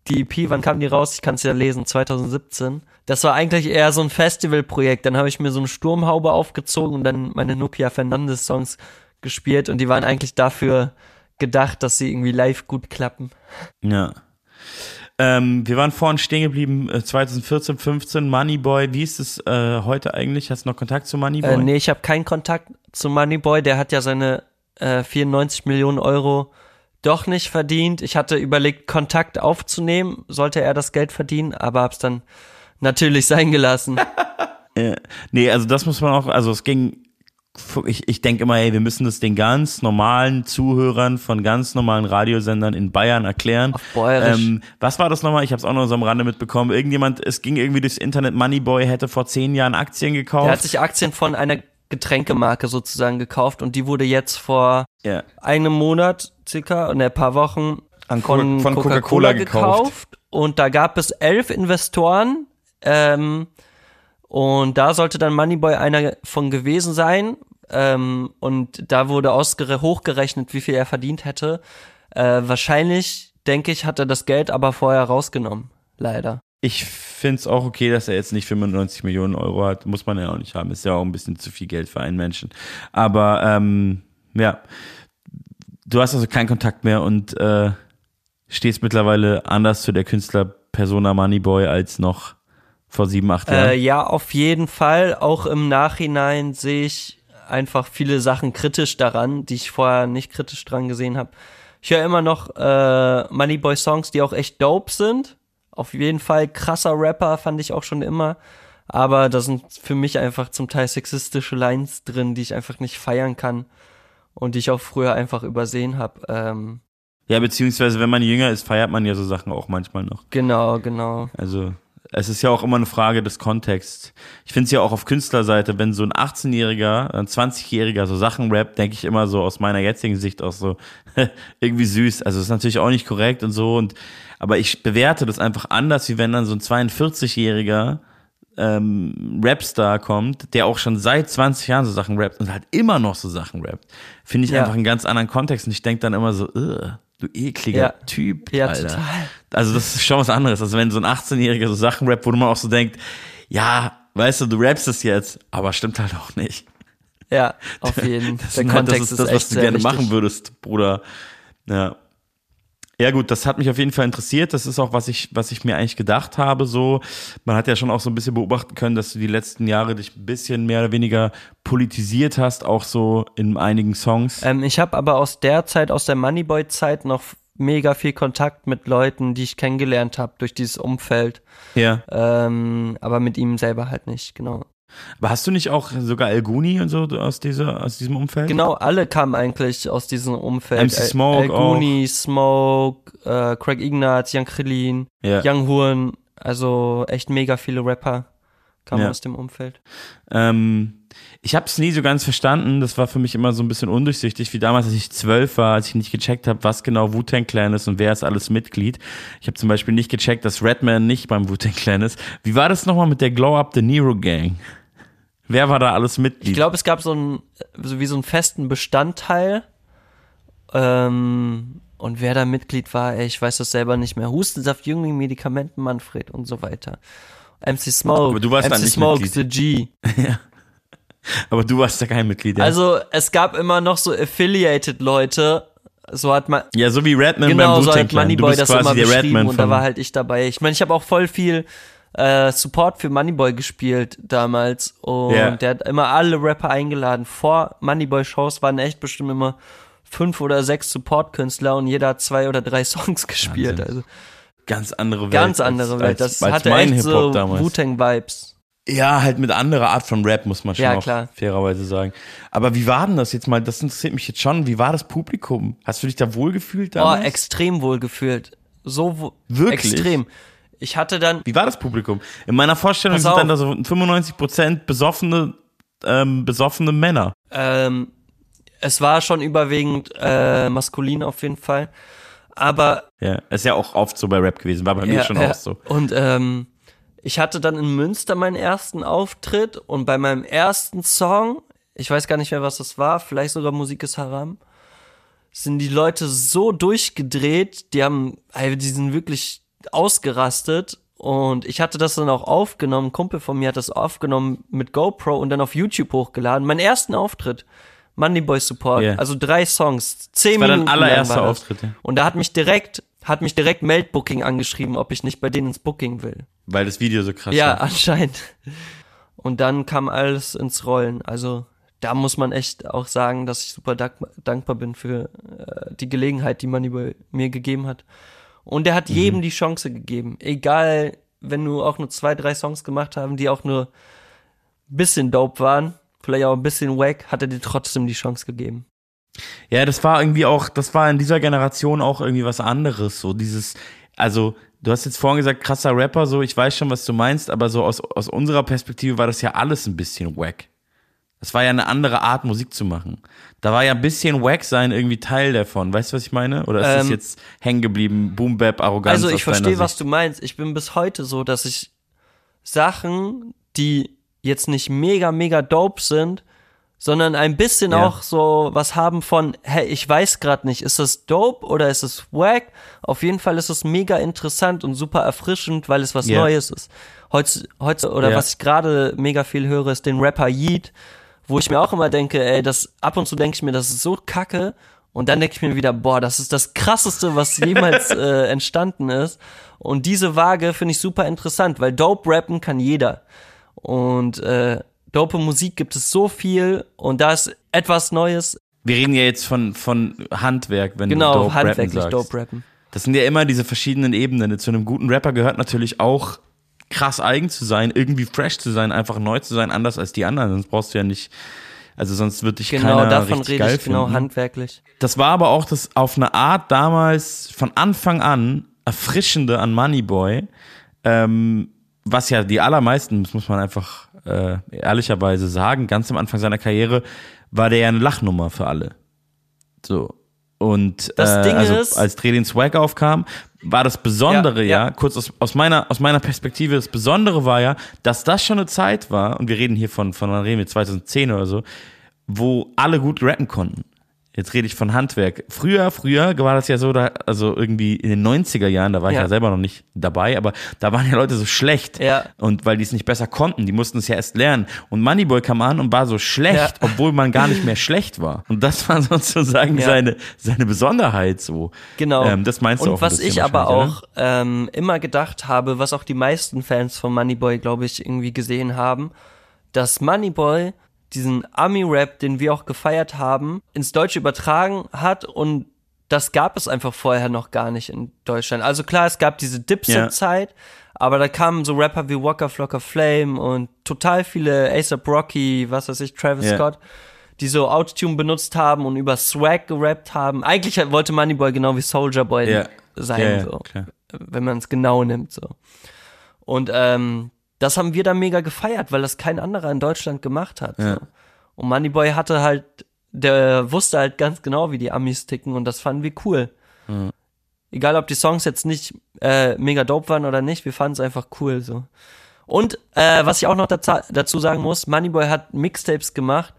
die EP, wann kam die raus? Ich kann es ja lesen, 2017. Das war eigentlich eher so ein Festivalprojekt. Dann habe ich mir so eine Sturmhaube aufgezogen und dann meine Nokia Fernandes Songs gespielt und die waren eigentlich dafür gedacht, dass sie irgendwie live gut klappen. Ja. Ähm, wir waren vorhin stehen geblieben, äh, 2014, 15, Moneyboy. Wie ist es äh, heute eigentlich? Hast du noch Kontakt zu Moneyboy? Äh, nee, ich habe keinen Kontakt zu Moneyboy. Der hat ja seine äh, 94 Millionen Euro doch nicht verdient. Ich hatte überlegt, Kontakt aufzunehmen, sollte er das Geld verdienen, aber hab's dann natürlich <laughs> sein gelassen. <laughs> Äh, nee, also das muss man auch, also es ging, ich, ich denke immer, ey, wir müssen das den ganz normalen Zuhörern von ganz normalen Radiosendern in Bayern erklären. Auf Bäuerisch. Ähm, was war das nochmal? Ich habe es auch noch so am Rande mitbekommen. Irgendjemand, es ging irgendwie durchs Internet, Moneyboy hätte vor zehn Jahren Aktien gekauft. Er hat sich Aktien von einer Getränkemarke sozusagen gekauft und die wurde jetzt vor ja. einem Monat circa, ein paar Wochen An von, Coca- von Coca-Cola Coca-Cola gekauft. gekauft. Und da gab es elf Investoren. Ähm, und da sollte dann Moneyboy einer von gewesen sein. Ähm, und da wurde hochgerechnet, wie viel er verdient hätte. Äh, wahrscheinlich, denke ich, hat er das Geld aber vorher rausgenommen. Leider. Ich finde es auch okay, dass er jetzt nicht 95 Millionen Euro hat. Muss man ja auch nicht haben. Ist ja auch ein bisschen zu viel Geld für einen Menschen. Aber ähm, ja, du hast also keinen Kontakt mehr und äh, stehst mittlerweile anders zu der Künstlerpersona Moneyboy als noch vor sieben, acht Jahren. Äh, ja, auf jeden Fall. Auch im Nachhinein sehe ich einfach viele Sachen kritisch daran, die ich vorher nicht kritisch dran gesehen habe. Ich höre immer noch äh, Moneyboy-Songs, die auch echt dope sind. Auf jeden Fall krasser Rapper, fand ich auch schon immer. Aber da sind für mich einfach zum Teil sexistische Lines drin, die ich einfach nicht feiern kann und die ich auch früher einfach übersehen habe. Ähm, ja, beziehungsweise wenn man jünger ist, feiert man ja so Sachen auch manchmal noch. genau, genau. Also es ist ja auch immer eine Frage des Kontexts. Ich finde es ja auch auf Künstlerseite, wenn so ein 18-Jähriger, ein 20-Jähriger so Sachen rappt, denke ich immer so aus meiner jetzigen Sicht auch so <laughs> irgendwie süß. Also ist natürlich auch nicht korrekt und so und aber ich bewerte das einfach anders, wie wenn dann so ein 42-Jähriger ähm, Rapstar kommt, der auch schon seit 20 Jahren so Sachen rappt und halt immer noch so Sachen rappt. Finde ich Ja. einfach einen ganz anderen Kontext und ich denke dann immer so, "Ugh, du ekliger Ja. Typ, Ja, Alter. total. Also das ist schon was anderes. Also wenn so ein 18-Jähriger so Sachen rappt, wo man auch so denkt, ja, weißt du, du rappst es jetzt, aber stimmt halt auch nicht. Ja, auf jeden. <laughs> Das, Der halt, das Kontext ist das, was du gerne wichtig. machen würdest, Bruder. Ja. Ja gut, das hat mich auf jeden Fall interessiert. Das ist auch, was ich, was ich mir eigentlich gedacht habe. So, man hat ja schon auch so ein bisschen beobachten können, dass du die letzten Jahre dich ein bisschen mehr oder weniger politisiert hast, auch so in einigen Songs. Ähm, ich habe aber aus der Zeit, aus der Moneyboy-Zeit noch mega viel Kontakt mit Leuten, die ich kennengelernt habe durch dieses Umfeld. ja. Ähm, aber mit ihm selber halt nicht, genau. Aber hast du nicht auch sogar El Guni und so aus dieser, aus diesem Umfeld? Genau, alle kamen eigentlich aus diesem Umfeld. MC Smoke El Guni, Smoke, äh, Craig Ignatz, Young Krillin, Ja. Young Horn, also echt mega viele Rapper kamen Ja. aus dem Umfeld. Ähm, ich habe es nie so ganz verstanden. Das war für mich immer so ein bisschen undurchsichtig, wie damals, als ich zwölf war, als ich nicht gecheckt habe, was genau Wu-Tang Clan ist und wer ist alles Mitglied. Ich habe zum Beispiel nicht gecheckt, dass Redman nicht beim Wu-Tang Clan ist. Wie war das nochmal mit der Glow Up the Nero Gang? Wer war da alles Mitglied? Ich glaube, es gab so einen, so wie so einen festen Bestandteil. Ähm, Und wer da Mitglied war, ey, ich weiß das selber nicht mehr. Hustensaft, Jüngling, Medikamenten, Manfred und so weiter. MC Smoke, Aber du warst MC Smoke, Mitglied. The G. <laughs> Aber du warst ja kein Mitglied. Ja, Also es gab immer noch so affiliated Leute, so hat man, ja so wie Redman genau, beim so hat Moneyboy das immer beschrieben und da war halt ich dabei. Ich meine, ich habe auch voll viel äh, Support für Moneyboy gespielt damals und Ja. der hat immer alle Rapper eingeladen. Vor Moneyboy-Shows waren echt bestimmt immer fünf oder sechs Support-Künstler und jeder hat zwei oder drei <laughs> Songs gespielt. Wahnsinn. Also ganz andere Welt. ganz andere als, Welt. Als, Das als hatte mein echt so. Wu-Tang-Vibes. Ja, halt mit anderer Art von Rap, muss man schon Ja, auch klar. fairerweise sagen. Aber wie war denn das jetzt mal? Das interessiert mich jetzt schon. Wie war das Publikum? Hast du dich da wohlgefühlt Oh, damals? extrem wohl gefühlt. So wo Wirklich? extrem. Ich hatte dann wie war das Publikum? In meiner Vorstellung sind dann da so 95% besoffene, ähm, besoffene Männer. Ähm, es war schon überwiegend äh, maskulin auf jeden Fall. Aber Ja, ist ja auch oft so bei Rap gewesen. War bei mir ja, schon ja. auch so. Und ähm, ich hatte dann in Münster meinen ersten Auftritt und bei meinem ersten Song, ich weiß gar nicht mehr, was das war, vielleicht sogar Musik ist Haram, sind die Leute so durchgedreht, die haben, die sind wirklich ausgerastet und ich hatte das dann auch aufgenommen, ein Kumpel von mir hat das aufgenommen mit GoPro und dann auf YouTube hochgeladen. Meinen ersten Auftritt, Moneyboy Support, Ja. also drei Songs, zehn Das war dein Minuten lang allererster. Auftritt, ja. Und da hat mich direkt, hat mich direkt Meldbooking angeschrieben, ob ich nicht bei denen ins Booking will. Weil das Video so krass Ja, war. anscheinend. Und dann kam alles ins Rollen. Also da muss man echt auch sagen, dass ich super dank dankbar bin für äh, die Gelegenheit, die Moneyboy mir gegeben hat. Und er Mhm. hat jedem die Chance gegeben. Egal, wenn du auch nur zwei, drei Songs gemacht haben, die auch nur ein bisschen dope waren, vielleicht auch ein bisschen wack, hat er dir trotzdem die Chance gegeben. Ja, das war irgendwie auch, das war in dieser Generation auch irgendwie was anderes. So dieses, also du hast jetzt vorhin gesagt, krasser Rapper, so ich weiß schon, was du meinst, aber so aus, aus unserer Perspektive war das ja alles ein bisschen wack. Das war ja eine andere Art, Musik zu machen. Da war ja ein bisschen wack sein irgendwie Teil davon. Weißt du, was ich meine? Oder ist das Ähm, jetzt hängen geblieben? Boom Bap, Arroganz Also ich verstehe, was du meinst. Ich bin bis heute so, dass ich Sachen, die jetzt nicht mega, mega dope sind, sondern ein bisschen Ja. auch so was haben von, hey, ich weiß gerade nicht, ist das dope oder ist es wack? Auf jeden Fall ist es mega interessant und super erfrischend, weil es was Ja. Neues ist. Heute, heute oder Ja. was ich gerade mega viel höre, ist den Rapper Yeet, wo ich mir auch immer denke, ey, das ab und zu denke ich mir, das ist so kacke. Und dann denke ich mir wieder, boah, das ist das krasseste, was <laughs> jemals äh, entstanden ist. Und diese Waage finde ich super interessant, weil dope rappen kann jeder. Und äh, dope Musik gibt es so viel und da ist etwas Neues. Wir reden ja jetzt von, von Handwerk, wenn du Genau, Dope Rappen handwerklich sagst. dope rappen. Das sind ja immer diese verschiedenen Ebenen. Zu einem guten Rapper gehört natürlich auch krass eigen zu sein, irgendwie fresh zu sein, einfach neu zu sein, anders als die anderen. Sonst brauchst du ja nicht, also sonst wird dich Genau, keiner davon richtig rede geil ich genau finden. handwerklich. Das war aber auch das auf eine Art damals von Anfang an erfrischende an Moneyboy, ähm, was ja die allermeisten, das muss man einfach äh, ehrlicherweise sagen, ganz am Anfang seiner Karriere war der ja eine Lachnummer für alle. So. Und Das äh, Ding also, als Dreh den Swag aufkam, war das Besondere ja, Ja, ja. kurz aus, aus, meiner, aus meiner Perspektive, das Besondere war ja, dass das schon eine Zeit war, und wir reden hier von, von wann reden wir 2010 oder so, wo alle gut rappen konnten. Jetzt rede ich von Handwerk. Früher, früher war das ja so, da, also irgendwie in den 90er Jahren, da war ich Ja. ja selber noch nicht dabei, aber da waren ja Leute so schlecht. Ja. Und weil die es nicht besser konnten, die mussten es ja erst lernen. Und Moneyboy kam an und war so schlecht, Ja. obwohl man gar nicht mehr schlecht war. Und das war <laughs> sozusagen Ja. seine, seine Besonderheit so. Genau. Ähm, das meinst du Und auch ein was ich aber auch ähm, immer gedacht habe, was auch die meisten Fans von Moneyboy, glaube ich, irgendwie gesehen haben, dass Moneyboy diesen Ami-Rap, den wir auch gefeiert haben, ins Deutsche übertragen hat und das gab es einfach vorher noch gar nicht in Deutschland. Also klar, es gab diese Dipset-Zeit, aber da kamen so Rapper wie Walker Flocker Flame und total viele ASAP Rocky, was weiß ich, Travis Ja. Scott, die so Autotune benutzt haben und über Swag gerappt haben. Eigentlich wollte Moneyboy genau wie Soldier Boy Ja. sein, Ja, ja, so. Wenn man es genau nimmt, so. Und ähm, das haben wir dann mega gefeiert, weil das kein anderer in Deutschland gemacht hat. Ja. So. Und Moneyboy hatte halt, der wusste halt ganz genau, wie die Amis ticken und das fanden wir cool. Egal, ob die Songs jetzt nicht äh, mega dope waren oder nicht, wir fanden es einfach cool so. Und äh, was ich auch noch dazu, dazu sagen muss, Moneyboy hat Mixtapes gemacht,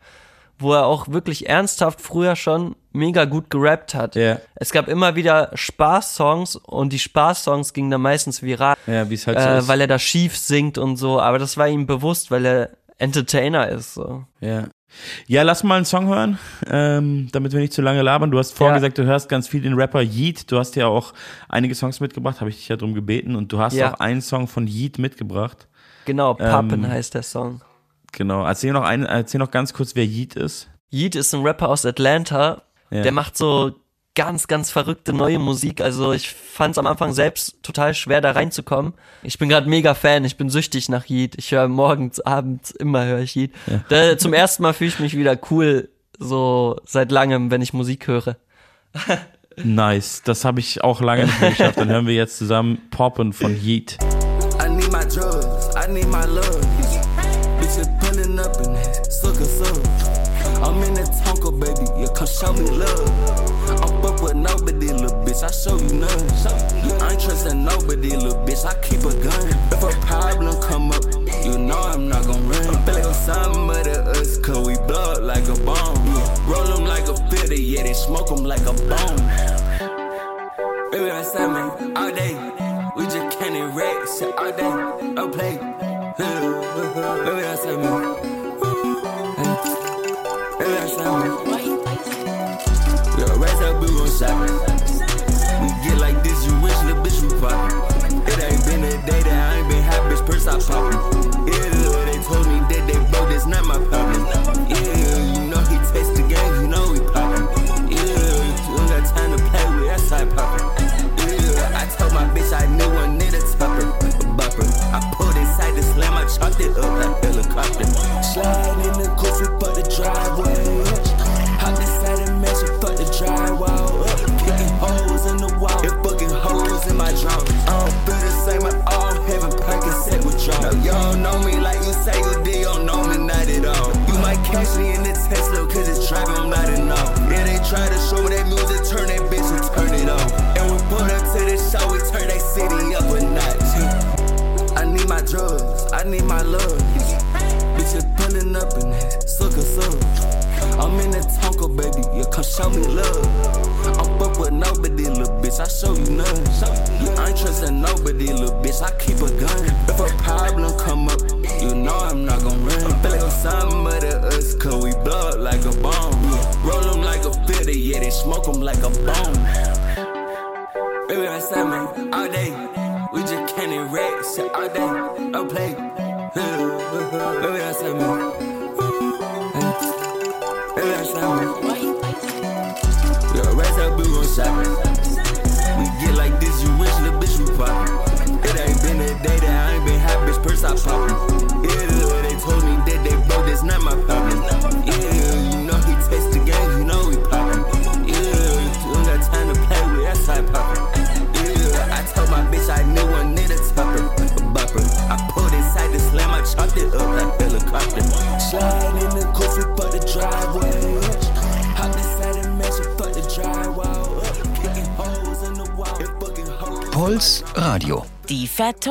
wo er auch wirklich ernsthaft früher schon mega gut gerappt hat. Ja. Es gab immer wieder Spaßsongs und die Spaßsongs gingen dann meistens viral, Ja, wie es halt so äh, ist. weil er da schief singt und so. Aber das war ihm bewusst, weil er Entertainer ist. So. Ja. Ja, lass mal einen Song hören, ähm, damit wir nicht zu lange labern. Du hast vorhin Ja. gesagt, du hörst ganz viel den Rapper Yeet. Du hast ja auch einige Songs mitgebracht, habe ich dich ja drum gebeten. Und du hast Ja. auch einen Song von Yeet mitgebracht. Genau, Pappen Ähm, heißt der Song. Genau. Erzähl noch, einen, erzähl noch ganz kurz, wer Yeet ist. Yeet ist ein Rapper aus Atlanta. Ja. Der macht so ganz, ganz verrückte neue Musik. Also ich fand es am Anfang selbst total schwer, da reinzukommen. Ich bin gerade mega Fan. Ich bin süchtig nach Yeet. Ich höre morgens, abends, immer höre ich Yeet. Da, zum ersten Mal fühle ich mich wieder cool, so seit langem, wenn ich Musik höre. <laughs> Nice. Das habe ich auch lange nicht mehr geschafft. Dann hören wir jetzt zusammen Poppen von Yeet. I need my drugs, I need my love. Pulling up in that sucker sub. I'm in that Tonka, baby, yeah, come show me love. I'm fuck with nobody, little bitch, I show you none. I ain't trusting nobody, little bitch, I keep a gun. If a problem come up, you know I'm not gon' run. I Feel like some of us, cause we blow up like a bomb. Roll them like a fitter, yeah, they smoke them like a bomb. Baby, I said, man, all day. We just can't shit all day. <laughs> Don't play. Baby, I said, man. Up, we. Get like this, you wish the bitch we poppin'. It ain't been a day that I ain't been happy, bitch, purse I poppin'.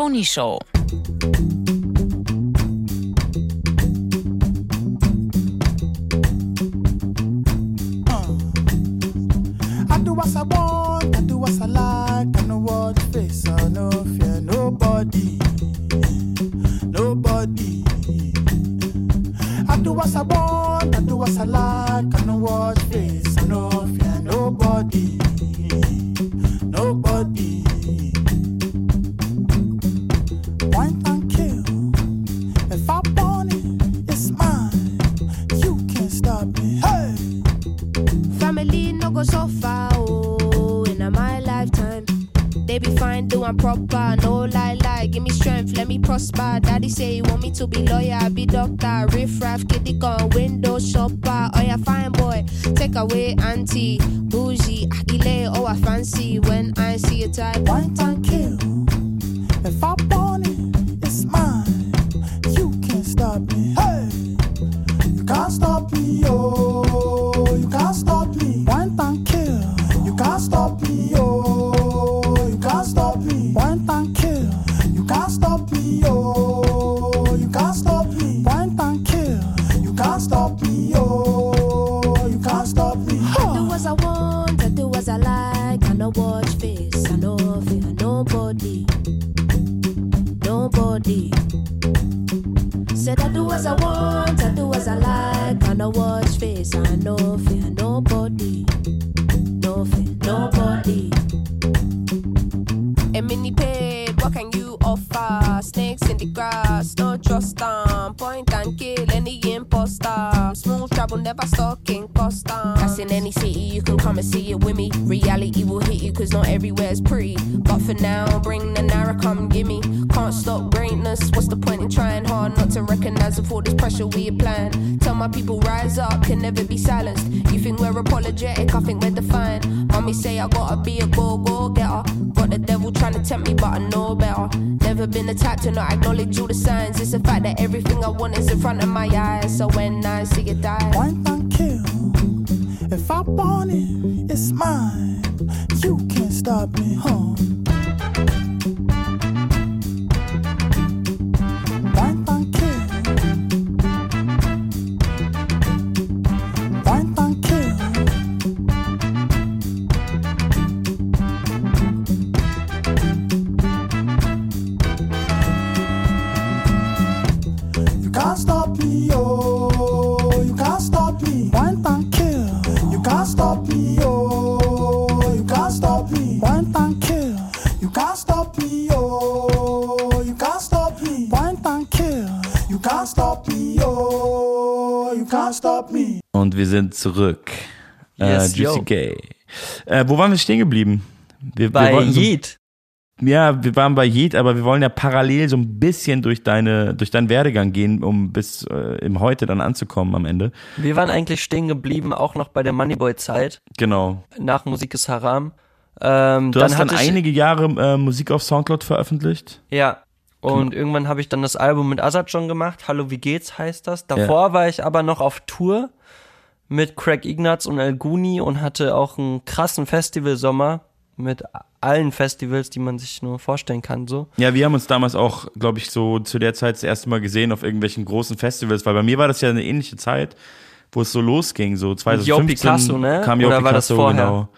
Fat Said I do as I want, I do as I like. I know what's face, I know fear nobody, no fear nobody. A mini paid, what can you offer? Snakes in the grass, no trust them. Point and kill any imposter. Smooth travel, never stalking Costa. That's in any city, you can come and see it with me. Reality will hit you, cause not everywhere's pretty. But for now, bring the narrow, come gimme. Greatness, what's the point in trying hard not to recognize of all this pressure we applying? Tell my people, rise up, can never be silenced. You think we're apologetic, I think we're defiant. Mommy say I gotta be a go go getter. Got the devil trying to tempt me, but I know better. Never been the type to not acknowledge all the signs. It's the fact that everything I want is in front of my eyes. So when I see it die, Point and kill. If I want it, it's mine. You can't stop me, huh? Sind zurück. Yes, äh, Juicy yo. Gay. Äh, wo waren wir stehen geblieben? Wir, Bei wir so, Yeet. Ja, wir waren bei Yeet, aber wir wollen ja parallel so ein bisschen durch deine, durch deinen Werdegang gehen, um bis äh, im Heute dann anzukommen am Ende. Wir waren eigentlich stehen geblieben, auch noch bei der Moneyboy-Zeit. Genau. Nach Musik ist Haram. Ähm, Du hast dann hatte ich- einige Jahre äh, Musik auf Soundcloud veröffentlicht. Ja. Und irgendwann habe ich dann das Album mit Azad schon gemacht. Hallo, wie geht's heißt das. Davor war ich aber noch auf Tour mit Craig Ignatz und El Guni und hatte auch einen krassen Festivalsommer mit allen Festivals, die man sich nur vorstellen kann, so. Ja, wir haben uns damals auch, glaube ich, so zu der Zeit das erste Mal gesehen auf irgendwelchen großen Festivals, weil bei mir war das ja eine ähnliche Zeit, wo es so losging, so 2015 Yo Picasso, ne? kam Yo Oder war das Picasso, vorher? genau.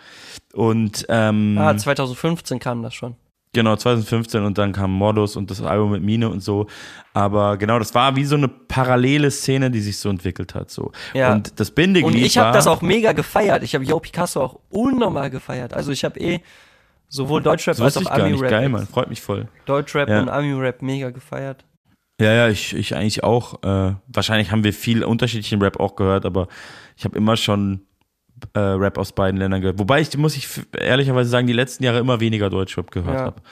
Und ähm, Ah, 2015 kam das schon. Genau, 2015 und dann kam Modus und das Album mit Mine und so. Aber genau, das war wie so eine parallele Szene, die sich so entwickelt hat. So. Ja. Und das Bindeglied Und ich habe das auch mega gefeiert. Ich habe Yo Picasso auch unnormal gefeiert. Also ich habe eh sowohl Deutschrap das als auch. Ami-Rap. Geil, Mann. Freut mich voll. Deutschrap Ja. und Ami-Rap mega gefeiert. Ja, ja, ich, ich eigentlich auch. Äh, wahrscheinlich haben wir viel unterschiedlichen Rap auch gehört, aber ich habe immer schon äh, Rap aus beiden Ländern gehört. Wobei ich, muss ich ehrlicherweise sagen, die letzten Jahre immer weniger Deutschrap gehört Ja. habe.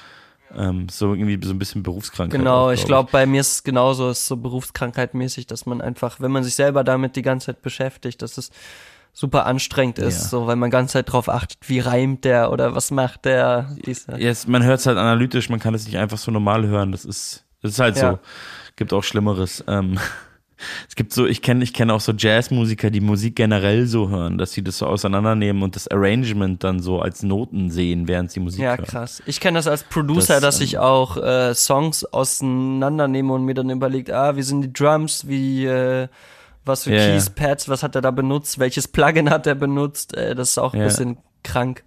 Ähm, so irgendwie so ein bisschen Berufskrankheit. Genau, auch, ich glaube, bei mir ist es genauso, ist so berufskrankheitmäßig, dass man einfach, wenn man sich selber damit die ganze Zeit beschäftigt, dass es super anstrengend ist, Ja. so, weil man ganz Zeit drauf achtet, wie reimt der oder was macht der. Jetzt, man hört es halt analytisch, man kann es nicht einfach so normal hören. Das ist, das ist halt Ja. so. Gibt auch Schlimmeres. Ähm, es gibt so, ich kenne ich kenne auch so Jazzmusiker, die Musik generell so hören, dass sie das so auseinandernehmen und das Arrangement dann so als Noten sehen, während sie Musik Ja, hören. krass. Ich kenne das als Producer, Das, dass ähm, ich auch äh, Songs auseinandernehme und mir dann überlegt, ah, wie sind die Drums, wie äh, was für Ja, ja. Keys, Pads, was hat er da benutzt, welches Plugin hat er benutzt, äh, das ist auch ein Ja. bisschen krank.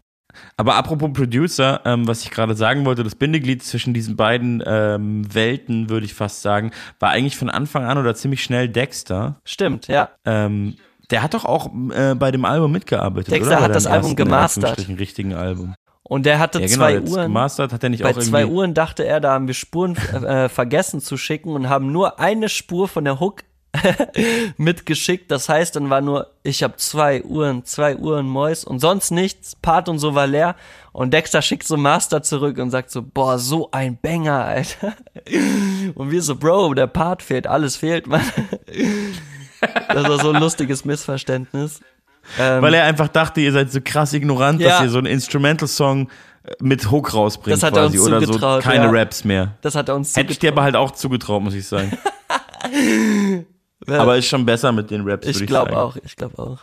Aber apropos Producer, ähm, was ich gerade sagen wollte, das Bindeglied zwischen diesen beiden ähm, Welten, würde ich fast sagen, war eigentlich von Anfang an oder ziemlich schnell Dexter. Stimmt, ja. Ähm, der hat doch auch äh, bei dem Album mitgearbeitet, Dexter oder? hat das Album gemastert. Anführungsstrichen, richtigen Album. Und der hatte Ja, genau, zwei Uhren. gemastert, hat er nicht Bei auch zwei irgendwie- Uhren dachte er, da haben wir Spuren <laughs> äh, vergessen zu schicken und haben nur eine Spur von der Hook <laughs> mitgeschickt. Das heißt, dann war nur, ich habe zwei Uhren, zwei Uhren Mois und sonst nichts. Part und so war leer. Und Dexter schickt so Master zurück und sagt so, boah, so ein Banger, Alter. <laughs> Und wir so, Bro, der Part fehlt, alles fehlt, Mann. <laughs> Das war so ein lustiges Missverständnis. Ähm, Weil er einfach dachte, ihr seid so krass ignorant, Ja. dass ihr so einen Instrumental-Song äh, mit Hook rausbringt Das hat er quasi uns oder so zugetraut, keine ja. Raps mehr. Das hat er uns Hätte ich dir aber halt auch zugetraut, muss ich sagen. Aber ist schon besser mit den Raps, Ich ich glaube auch, ich glaube auch.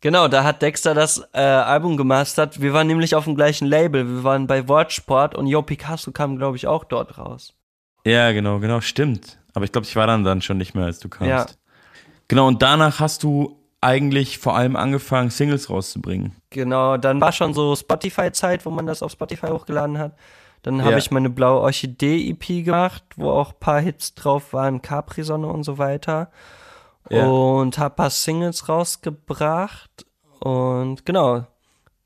Genau, da hat Dexter das äh, Album gemastert. Wir waren nämlich auf dem gleichen Label. Wir waren bei Wortsport und Yo Picasso kam, glaube ich, auch dort raus. Ja, genau, genau, stimmt. Aber ich glaube, ich war dann dann schon nicht mehr, als du kamst. Ja. Genau, und danach hast du eigentlich vor allem angefangen, Singles rauszubringen. Genau, dann war schon so Spotify-Zeit, wo man das auf Spotify hochgeladen hat. Dann habe Ja. ich meine blaue Orchidee-EP gemacht, wo auch ein paar Hits drauf waren, Capri-Sonne und so weiter. Ja. Und habe ein paar Singles rausgebracht. Und genau,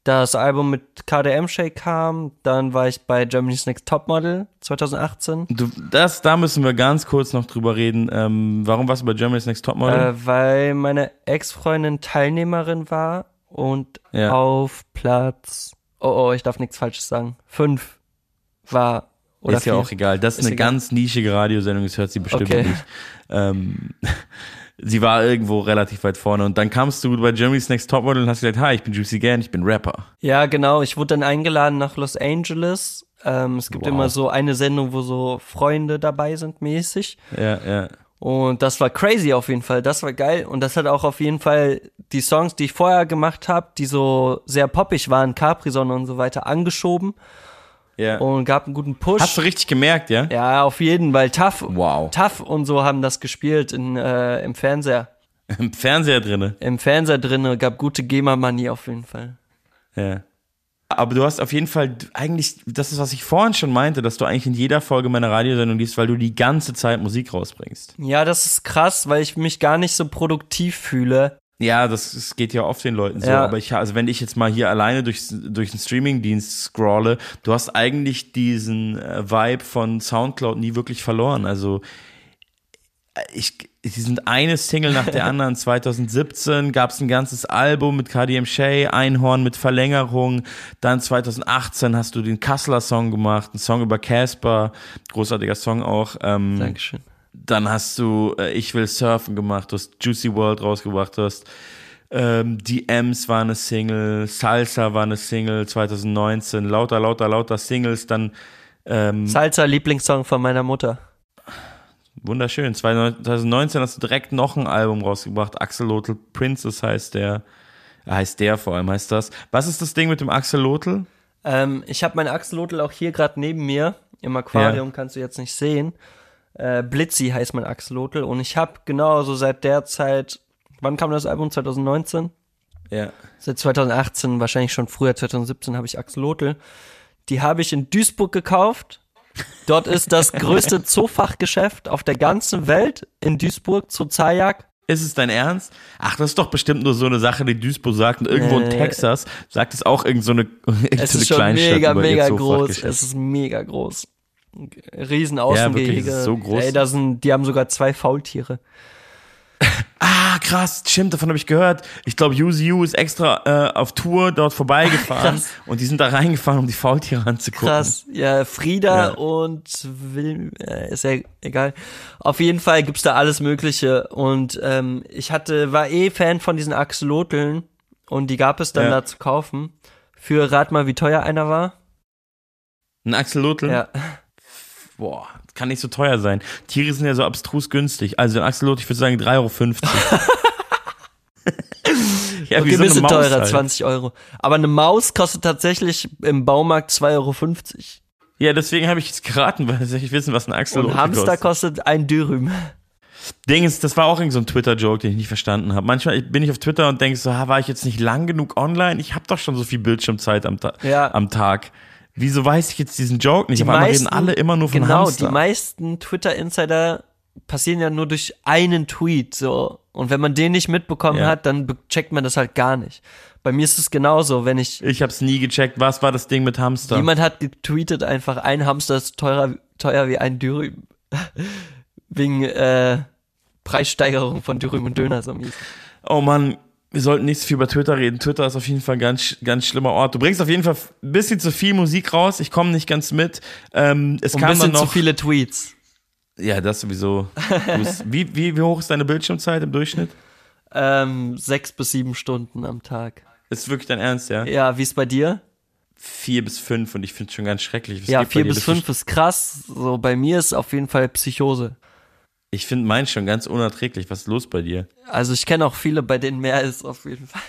das Album mit KDM Shake kam. Dann war ich bei Germany's Next Topmodel 2018. Du, das, da müssen wir ganz kurz noch drüber reden. Ähm, warum warst du bei Germany's Next Topmodel? Äh, weil meine Ex-Freundin Teilnehmerin war und Ja. auf Platz, oh oh, ich darf nichts Falsches sagen, fünf war. Oder ist ja vier. auch egal. Das ist, Ist eine egal. ganz nischige Radiosendung, das hört sie bestimmt Okay. nicht. Ähm, <laughs> sie war irgendwo relativ weit vorne und dann kamst du bei Germany's Next Topmodel und hast gesagt, hi, ich bin Juicy Gann, ich bin Rapper. Ja, genau. Ich wurde dann eingeladen nach Los Angeles. Ähm, es gibt Wow. immer so eine Sendung, wo so Freunde dabei sind, mäßig. Ja, ja. Und das war crazy auf jeden Fall. Das war geil. Und das hat auch auf jeden Fall die Songs, die ich vorher gemacht habe, die so sehr poppig waren, Capri-Sonne und so weiter, angeschoben ja. und gab einen guten Push. Hast du richtig gemerkt, ja? Ja, auf jeden, weil Tough, Wow. Tough und so haben das gespielt in, äh, im Fernseher. <laughs> Im Fernseher drinne. Im Fernseher drinne gab gute GEMA-Money auf jeden Fall. Ja. Aber du hast auf jeden Fall eigentlich, das ist, was ich vorhin schon meinte, dass du eigentlich in jeder Folge meiner Radiosendung liest, weil du die ganze Zeit Musik rausbringst. Ja, das ist krass, weil ich mich gar nicht so produktiv fühle. Ja, das, das geht ja oft den Leuten so. Ja. Aber ich, also wenn ich jetzt mal hier alleine durch, durch den Streamingdienst scrolle, du hast eigentlich diesen äh, Vibe von Soundcloud nie wirklich verloren. Also äh, ich, sie sind eine Single nach der <laughs> anderen. 2017 gab es ein ganzes Album mit KDM Shay, Einhorn mit Verlängerung. Dann 2018 hast du den Kasseler Song gemacht, ein Song über Casper, großartiger Song auch. Ähm, Dankeschön. Dann hast du äh, Ich will surfen gemacht, du hast Juicy World rausgebracht, du hast ähm, Die Ems war eine Single, Salsa war eine Single 2019, lauter, lauter, lauter Singles, dann ähm, Salsa, Lieblingssong von meiner Mutter. wunderschön. 2019 hast du direkt noch ein Album rausgebracht, Axolotl Princess heißt der, heißt der vor allem, heißt das. Was ist das Ding mit dem Axolotl? Ähm, ich habe meinen Axolotl auch hier gerade neben mir. Im Aquarium kannst du jetzt nicht sehen. Äh, Blitzy heißt mein Axolotl. Und ich habe genauso seit der Zeit, wann kam das Album? 2019? Ja. Seit 2018, wahrscheinlich schon früher, 2017 habe ich Axolotl. Die habe ich in Duisburg gekauft. Dort ist das größte <laughs> Zoofachgeschäft auf der ganzen Welt in Duisburg, Zoozajak. Ist es dein Ernst? Ach, das ist doch bestimmt nur so eine Sache, die Duisburg sagt. Und irgendwo in Äh, Texas sagt es auch irgend so eine, <laughs> irgend Es so eine ist schon Kleinstadt mega, mega groß. Es ist mega groß. Riesen Ja, so groß. Ey, da sind, die haben sogar zwei Faultiere. <laughs> Ah, krass, stimmt, davon habe ich gehört. Ich glaube, UZU ist extra äh, auf Tour dort vorbeigefahren <laughs> Krass. und die sind da reingefahren, um die Faultiere anzugucken. Krass. Ja, Frieda Ja. und Will, äh, ist ja egal. Auf jeden Fall gibt's da alles Mögliche. Und ähm, ich hatte, war eh Fan von diesen Axolotln und die gab es dann Ja. da zu kaufen. Für rat mal, wie teuer einer war. Ein Axolotl? Ja. Boah, das kann nicht so teuer sein. Tiere sind ja so abstrus günstig. Also ein Axolotl, ich würde sagen 3,50 Euro. <laughs> ja, okay, wie so eine bisschen Maus teurer, halt. 20 Euro. Aber eine Maus kostet tatsächlich im Baumarkt 2,50 Euro. Ja, deswegen habe ich jetzt geraten, weil ich wissen, was ein Axolotl Und Hamster kostet. kostet ein Dürüm. Ding ist, das war auch irgend so ein Twitter-Joke, den ich nicht verstanden habe. Manchmal bin ich auf Twitter und denke so, war ich jetzt nicht lang genug online? Ich habe doch schon so viel Bildschirmzeit am, Ta Ja. am Tag. Wieso weiß ich jetzt diesen Joke nicht? Auf einmal reden alle immer nur von genau, Hamster. die meisten Twitter-Insider passieren ja nur durch einen Tweet, so. Und wenn man den nicht mitbekommen Ja. hat, dann checkt man das halt gar nicht. Bei mir ist es genauso, wenn ich, ich habe es nie gecheckt. Was war das Ding mit Hamster? jemand hat getweetet einfach, ein Hamster ist teurer, teuer wie ein Dürüm. <laughs> Wegen, äh, Preissteigerung von Dürüm und Döner, so mies. Oh Mann, wir sollten nicht so viel über Twitter reden. Twitter ist auf jeden Fall ein ganz, ganz schlimmer Ort. Du bringst auf jeden Fall ein bisschen zu viel Musik raus. Ich komme nicht ganz mit. Ähm, es Und ein kam bisschen dann zu noch. viele Tweets. Ja, das sowieso. Wie, wie, wie hoch ist deine Bildschirmzeit im Durchschnitt? Ähm, sechs bis sieben Stunden am Tag. Ist wirklich dein Ernst, ja? Ja, wie ist bei dir? Vier bis fünf und ich finde es schon ganz schrecklich. Was ja, vier bis fünf ist krass. So, bei mir ist auf jeden Fall Psychose. Ich finde meinen schon ganz unerträglich. Was ist los bei dir? Also ich kenne auch viele, bei denen mehr ist auf jeden Fall.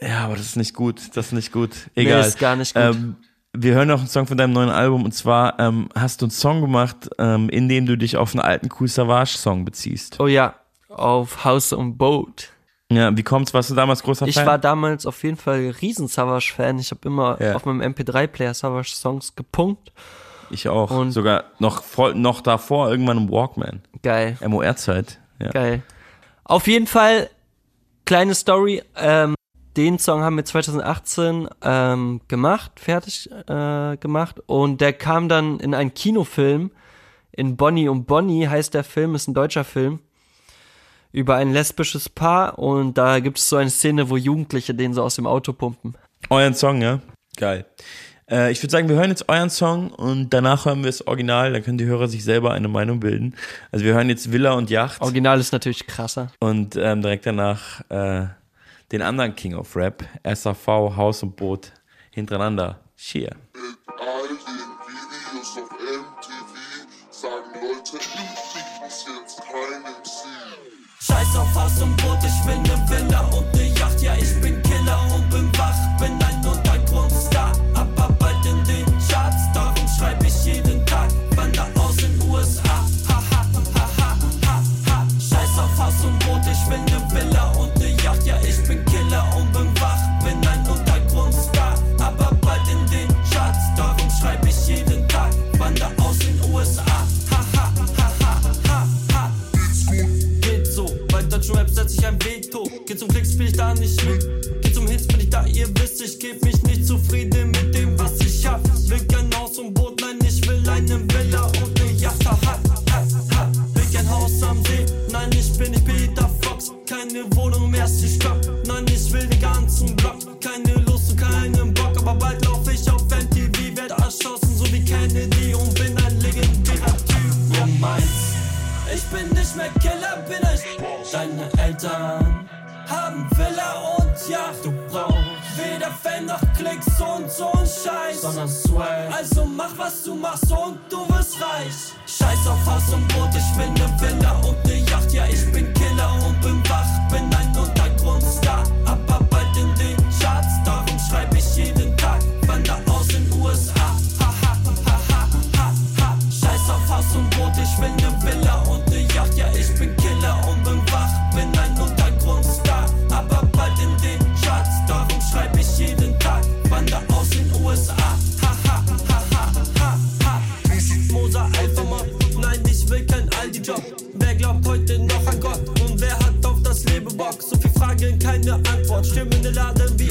Ja, aber das ist nicht gut. Das ist nicht gut. Egal. Nee, ist gar nicht gut. Ähm, wir hören noch einen Song von deinem neuen Album und zwar ähm, hast du einen Song gemacht, ähm, in dem du dich auf einen alten Cool Savage Song beziehst. oh ja, auf House on Boat. Ja, wie kommt's? Warst du damals großer Ich Fan? war damals auf jeden Fall riesen Savage-Fan. Ich habe immer Ja. auf meinem MP3-Player Savage-Songs gepunkt. Ich auch. Und- Sogar noch voll, noch davor irgendwann im Walkman. Geil. MOR-Zeit. Ja. Geil. Auf jeden Fall, kleine Story. Ähm, den Song haben wir 2018 ähm, gemacht, fertig äh, gemacht. Und der kam dann in einen Kinofilm. In Bonnie und Bonnie heißt der Film, ist ein deutscher Film. Über ein lesbisches Paar. Und da gibt es so eine Szene, wo Jugendliche den so aus dem Auto pumpen. Euren Song, ja? Geil. Äh, ich würde sagen, wir hören jetzt euren Song und danach hören wir das Original, dann können die Hörer sich selber eine Meinung bilden. Also wir hören jetzt Villa und Yacht Original ist natürlich krasser. und ähm, direkt danach äh, den anderen King of Rap, SAV, Haus und Boot, hintereinander. Cheer. Klicks, spiel ich da nicht mit. Geht zum Hits, bin ich da, ihr wisst, ich geb mich nicht zufrieden mit dem, was ich hab. Will kein Haus und Boot, nein, ich will eine Villa und ne Yacht. Ha, ha, ha. Will kein Haus am See, nein, ich bin nicht Peter Fox. Keine Wohnung im ersten Stock, nein, ich will den ganzen Block. Keine Lust und keinen Bock, aber bald lauf ich auf MTV, werd erschossen, so wie Kennedy und bin ein legendärer Typ. Ja, meins. Ich bin nicht mehr Killer, bin ich. Deine Eltern haben Villa und Yacht. Du brauchst weder Fan noch Klicks und so ein Scheiß, sondern Swag. Also mach, was du machst und du wirst reich. Scheiß auf Haus und Boot, ich will ne Villa und ne Yacht. Ja, ich bin Killer und bin wach, bin ein Untergrundstar. Keine Antwort. Stimmende Laden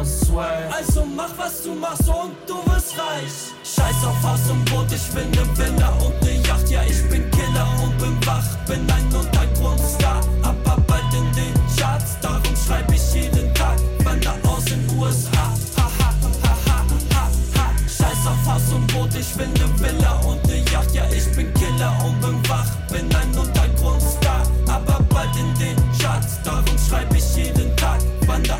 Sondern Swag. Also mach, was du machst und du wirst reich. Scheiß auf Haus und Boot, ich will ne Villa und ne Yacht. Ja, ich bin Killer und bin wach, bin ein Untergrundstar. Aber bald in den Charts, darum schreib ich jeden Tag. Wander aus den USA. Scheiß auf Haus und Boot, ich will ne Villa und ne Yacht. Ja, ich bin Killer und bin wach, bin ein Untergrundstar. Aber bald in den Charts, darum schreib ich jeden Tag. Wander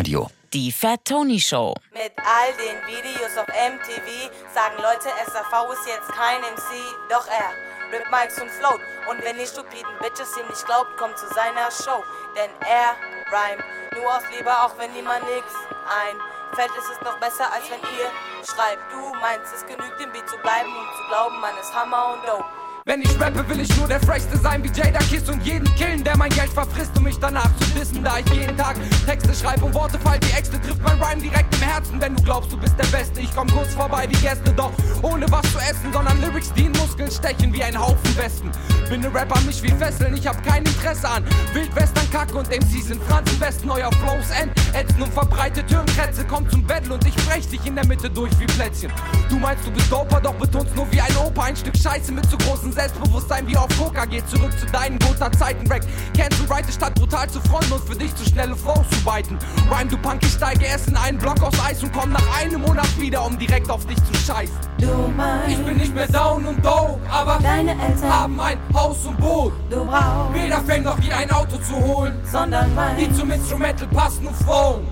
Radio. Die Fat Tony Show. Mit all den Videos auf MTV sagen Leute, SAV ist jetzt kein MC, doch er rippt Mics und float. Und wenn ihr stupiden Bitches ihm nicht glaubt, kommt zu seiner Show. Denn er rhymt nur aus Liebe, auch wenn niemand nix einfällt, ist es noch besser, als wenn ihr schreibt. Du meinst, es genügt im Beat zu bleiben und zu glauben, man ist Hammer und Dope. Wenn ich rappe, will ich nur der Frechste sein wie Jada Kiss und jeden killen, der mein Geld verfrisst, um mich danach zu dissen. Da ich jeden Tag Texte schreibe und Worte fall wie Äxte, trifft mein Rhyme direkt im Herzen. Wenn du glaubst, du bist der Beste, ich komm kurz vorbei wie Gäste, doch ohne was zu essen, sondern Lyrics, die in Muskeln stechen wie ein Haufen Westen. Bin ne Rapper, mich wie Fesseln, ich hab kein Interesse an Wildwestern, Kacke und MCs sind Franz im Westen, euer Flows end, ätzen und verbreitet Hirnkrätze, kommt zum Battle und ich brech dich in der Mitte durch wie Plätzchen. Du meinst, du bist doper, doch betonst nur wie ein Opa, ein Stück Scheiße mit zu großem Selbstbewusstsein wie auf Coca, geht zurück zu deinen Gotha-Zeiten, Rack. Kennst du Write statt brutal zu fronten und für dich zu schnelle Flows zu beiten. Rhyme, du Punk, ich steige erst in einen Block aus Eis und komm nach einem Monat wieder, um direkt auf dich zu scheißen. Du meinst, Ich bin nicht mehr down und dope, aber Deine Eltern haben ein Haus und Boot. du brauchst, Weder Fame noch wie ein Auto zu holen, sondern mein. die zum Instrumental passen und flown.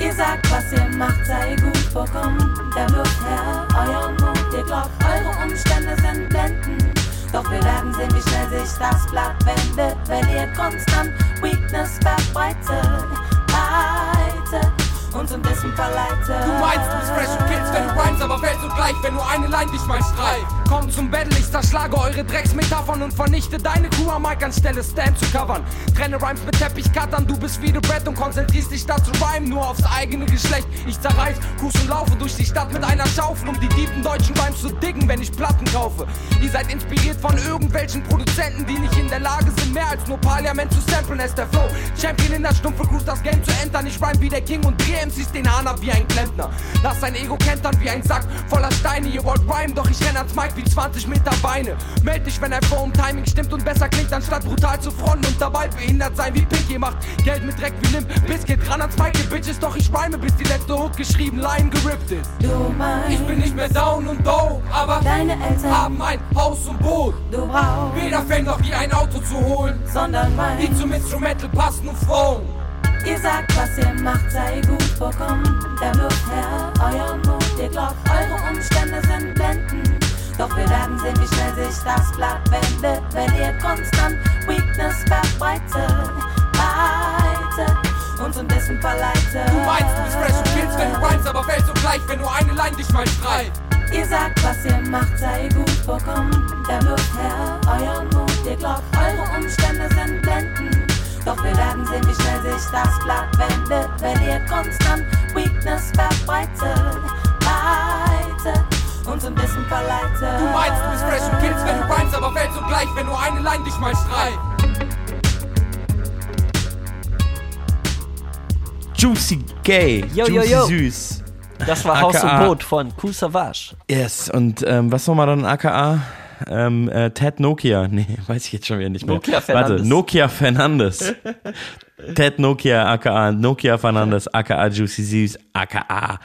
Ihr sagt, was ihr macht, sei gut vorkommen. Der wirft her euren Mut. Ihr glaubt, eure Umstände sind blendend. Doch wir werden sehen, wie schnell sich das Blatt wendet, wenn ihr konstant Weakness verbreitet. Breite und zum Wissen verleitet. Du meinst, du bist fresh und killst, wenn du rhymes, aber fällst du gleich, wenn nur eine Line dich mal streift. Komm zum Battle, ich zerschlage eure Drecksmetaphern und vernichte deine Kuh am Mic anstelle Stand zu covern. Trenne Rhymes mit Teppichcuttern, du bist wie The Brett und konzentrierst dich statt zu rhymen nur aufs eigene Geschlecht. Ich zerreiß, cruise und laufe durch die Stadt mit einer Schaufel, um die tiefen deutschen Rhymes zu diggen, wenn ich Platten kaufe. Ihr seid inspiriert von irgendwelchen Produzenten, die nicht in der Lage sind, mehr als nur Parlament zu samplen. Es der Flow, Champion in der stumpfe Cruise, das Game zu entern. Ich rhyme wie der King und dreh MCs den Hahn ab wie ein Klempner. Lass dein Ego kentern wie ein Sack voller Steine. Ihr wollt rhyme, doch ich renn ans Mic wie 20 Meter Beine. Meld dich, wenn ein Flow im Timing stimmt und besser klingt, anstatt brutal zu fronten und dabei behindert sein wie Pink. Ihr macht Geld mit Dreck wie Limp. Biscuit ran ans Mic, ihr Bitches, doch ich rhyme, bis die letzte Hook geschrieben, Line gerippt ist. Du meinst, Ich bin nicht mehr down und dope, aber Deine Eltern haben ein Haus und Boot. du brauchst, Weder Fame noch wie ein Auto zu holen, sondern die mein. zum Instrumental passen und flown. Ihr sagt, was ihr macht, sei gut vorkommen. Der wirft her euren Mut. Ihr glaubt, eure Umstände sind blendend. Doch wir werden sehen, wie schnell sich das Blatt wendet, wenn ihr konstant Weakness verbreitet. Breite und zum Wissen verleitet. Du meinst, du bist fresh und killst, wenn du rhymes, aber fällst so gleich, wenn nur eine Line dich mal streift. Ihr sagt, was ihr macht, sei gut vorkommen. Der wirft her euren Mut. Ihr glaubt, eure Umstände sind blendend. Doch wir werden sehen, wie schnell sich das Blatt wendet, wenn ihr konstant Weakness verbreitet. Breite und zum Wissen verleitet. Du meinst, du bist fresh und killst, wenn du rhymes, aber fällst so gleich, wenn nur eine Line dich mal streift. Juicy Gay. Yo, yo, Juicy yo. Süß. Das war Haus AKA. und Boot von Cool Savage. Yes, und ähm, was nochmal dann AKA? Ähm, äh, Ted Nokia. <laughs> Nee, weiß ich jetzt schon wieder nicht mehr. Nokia Warte, Fernandes. Nokia Fernandes. <laughs> Ted Nokia, AKA Nokia Fernandes, AKA Juicy Süß, AKA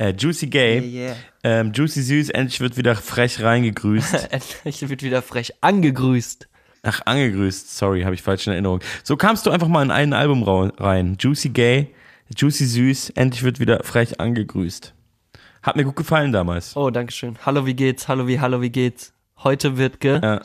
äh, Juicy Gay. Yeah, yeah. Ähm, Juicy Süß, endlich wird wieder frech reingegrüßt. <laughs> Endlich wird wieder frech angegrüßt. Ach, angegrüßt. Sorry, habe ich falsch in Erinnerung. So kamst du einfach mal in ein Album rein. Juicy Gay, Juicy Süß, endlich wird wieder frech angegrüßt. Hat mir gut gefallen damals. Oh, dankeschön. Hallo, wie geht's? Hallo, wie, hallo, wie geht's? Heute wird ge... Ja.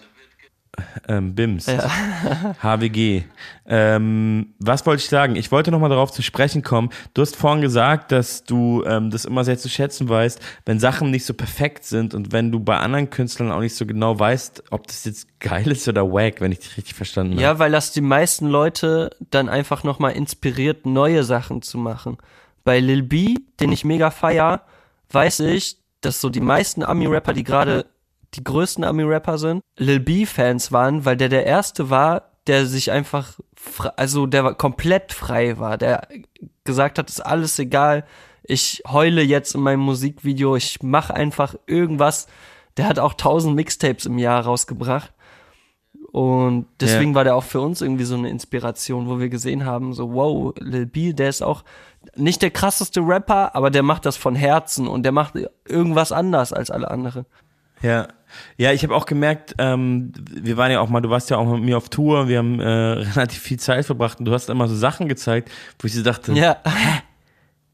Ähm, BIMS. Ja. <laughs> HWG. Ähm, was wollte ich sagen? Ich wollte nochmal darauf zu sprechen kommen. Du hast vorhin gesagt, dass du ähm, das immer sehr zu schätzen weißt, wenn Sachen nicht so perfekt sind und wenn du bei anderen Künstlern auch nicht so genau weißt, ob das jetzt geil ist oder wack, wenn ich dich richtig verstanden habe. Ja, weil das die meisten Leute dann einfach nochmal inspiriert, neue Sachen zu machen. Bei Lil B, den ich mega feier, weiß ich, dass so die meisten Ami-Rapper, die gerade die größten Ami-Rapper sind, Lil B-Fans waren, weil der der erste war, der sich einfach, also der war komplett frei war, der gesagt hat, ist alles egal, ich heule jetzt in meinem Musikvideo, ich mach einfach irgendwas. Der hat auch tausend Mixtapes im Jahr rausgebracht. Und deswegen Ja. war der auch für uns irgendwie so eine Inspiration, wo wir gesehen haben, so wow, Lil B, der ist auch nicht der krasseste Rapper, aber der macht das von Herzen und der macht irgendwas anders als alle anderen. Ja, ja, ich habe auch gemerkt, ähm, wir waren ja auch mal, du warst ja auch mit mir auf Tour, wir haben äh, <laughs> relativ viel Zeit verbracht und du hast immer so Sachen gezeigt, wo ich so dachte, Ja. hä?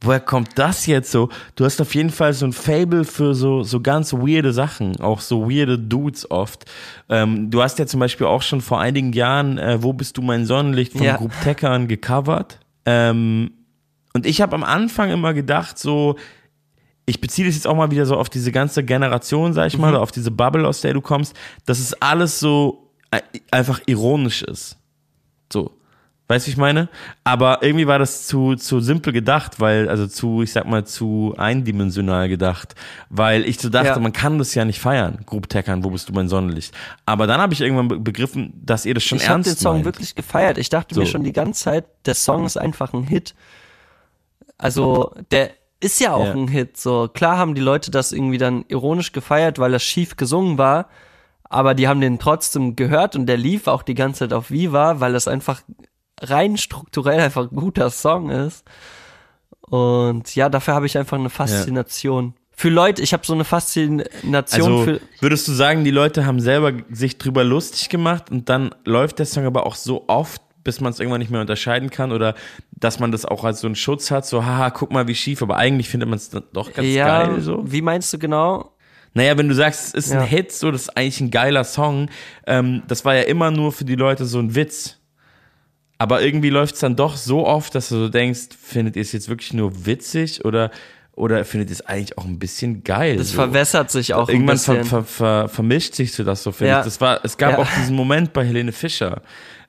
Woher kommt das jetzt so? Du hast auf jeden Fall so ein Fable für so, so ganz weirde Sachen, auch so weirde Dudes oft. Ähm, du hast ja zum Beispiel auch schon vor einigen Jahren äh, Wo bist du mein Sonnenlicht von Ja. Group Teckern gecovert. Ähm, und ich habe am Anfang immer gedacht, so, ich beziehe das jetzt auch mal wieder so auf diese ganze Generation, sag ich mal, Mhm. oder auf diese Bubble, aus der du kommst, dass es alles so äh, einfach ironisch ist. So. Weißt du, wie ich meine? Aber irgendwie war das zu, zu simpel gedacht, weil, also zu, ich sag mal, zu eindimensional gedacht, weil ich so dachte, Ja. man kann das ja nicht feiern, Grub Teckern, wo bist du mein Sonnenlicht? Aber dann habe ich irgendwann be- begriffen, dass ihr das schon ich habe ernst den Song meint. wirklich gefeiert. Ich dachte mir So. schon die ganze Zeit, der Song ist einfach ein Hit. Also, der ist ja auch Ja. ein Hit. So, klar haben die Leute das irgendwie dann ironisch gefeiert, weil das schief gesungen war. Aber die haben den trotzdem gehört und der lief auch die ganze Zeit auf Viva, weil das einfach rein strukturell einfach ein guter Song ist. Und ja, dafür habe ich einfach eine Faszination. Für Leute, ich habe so eine Faszination Also für. würdest du sagen, die Leute haben selber sich drüber lustig gemacht und dann läuft der Song aber auch so oft, bis man es irgendwann nicht mehr unterscheiden kann oder dass man das auch als so einen Schutz hat, so haha, guck mal wie schief, aber eigentlich findet man es doch ganz ja, geil so. wie meinst du genau? Naja, wenn du sagst, es ist Ja. ein Hit, so, das ist eigentlich ein geiler Song, ähm, das war ja immer nur für die Leute so ein Witz. Aber irgendwie läuft es dann doch so oft, dass du so denkst, findet ihr es jetzt wirklich nur witzig oder, oder findet ihr es eigentlich auch ein bisschen geil? Das so? verwässert sich auch ein Irgendwann ver, bisschen. ver, ver, vermischt sich so das so, finde Ja. ich. Das war, es gab Ja. auch diesen Moment bei Helene Fischer.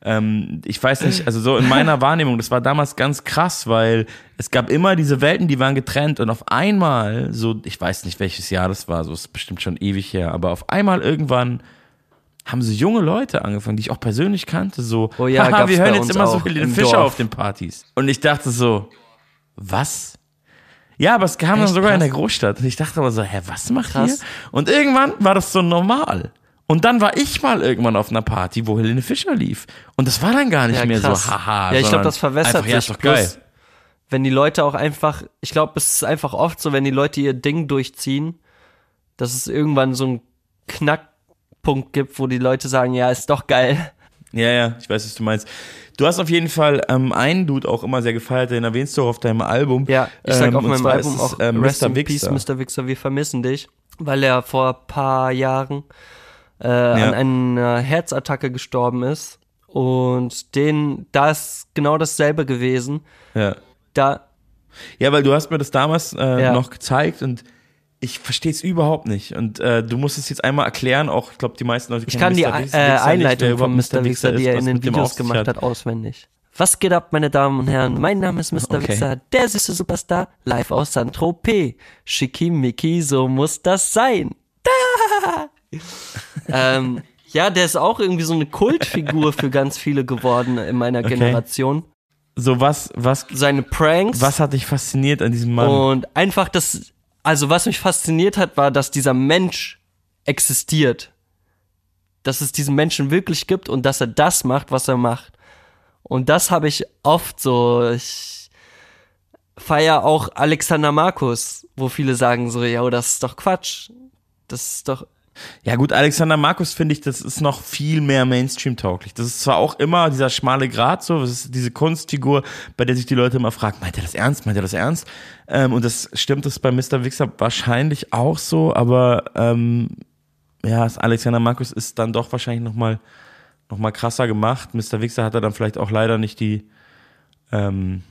Ähm, ich weiß nicht, also so in meiner Wahrnehmung, das war damals ganz krass, weil es gab immer diese Welten, die waren getrennt und auf einmal, so, ich weiß nicht welches Jahr das war, so ist bestimmt schon ewig her, aber auf einmal irgendwann haben so junge Leute angefangen, die ich auch persönlich kannte, so, Oh ja, haha, wir hören jetzt immer so Helene im Fischer Dorf. auf den Partys. Und ich dachte so, was? Ja, aber es kam dann Echt sogar in der krass. Großstadt. Und ich dachte aber so, hä, was macht Krass. ihr? Und irgendwann war das so normal. Und dann war ich mal irgendwann auf einer Party, wo Helene Fischer lief. Und das war dann gar nicht Ja, mehr krass. so, haha. Ja, ich glaube, das verwässert einfach, ja, ist sich. doch geil. Plus, wenn die Leute auch einfach, ich glaube, es ist einfach oft so, wenn die Leute ihr Ding durchziehen, dass es irgendwann so einen Knackpunkt gibt, wo die Leute sagen, ja, ist doch geil. Ja, ja, ich weiß, was du meinst. Du hast auf jeden Fall ähm, einen Dude auch immer sehr gefeiert, den erwähnst du auch auf deinem Album. Ja, ich sag ähm, auf meinem Album es, auch ähm, Rest Mr. in Peace, Wixer. Mr. Wixer, wir vermissen dich, weil er vor ein paar Jahren äh, an einer Herzattacke gestorben ist und den, da ist genau dasselbe gewesen. Ja. Da, Ja, weil du hast mir das damals äh, Ja. noch gezeigt und ich verstehe es überhaupt nicht. Und äh, du musst es jetzt einmal erklären, auch ich glaube, die meisten Leute Ich kennen kann die Mr. äh, Wixer nicht, wer Einleitung von überhaupt Mr. Wixer, die er in den Videos gemacht hat, auswendig. Was geht ab, meine Damen und Herren? Mein Name ist Mr. Okay. Wixer, der süße Superstar, live aus Saint-Tropez. Schickimicki, so muss das sein. Da! <laughs> ähm, ja, der ist auch irgendwie so eine Kultfigur für ganz viele geworden in meiner Okay. Generation. So was, was, Seine Pranks. was hat dich fasziniert an diesem Mann? Und einfach das, also was mich fasziniert hat, war, dass dieser Mensch existiert. Dass es diesen Menschen wirklich gibt und dass er das macht, was er macht. Und das habe ich oft so. Ich feier auch Alexander Markus, wo viele sagen so, ja, das ist doch Quatsch. Das ist doch. Ja gut, Alexander Markus finde ich, das ist noch viel mehr Mainstream-tauglich. Das ist zwar auch immer dieser schmale Grat so, das ist diese Kunstfigur, bei der sich die Leute immer fragen, meint er das ernst, meint er das ernst? Ähm, und das stimmt das bei Mr. Wixer wahrscheinlich auch so, aber ähm, ja, Alexander Markus ist dann doch wahrscheinlich nochmal noch mal krasser gemacht. Mr. Wixer hat er dann vielleicht auch leider nicht die, ähm,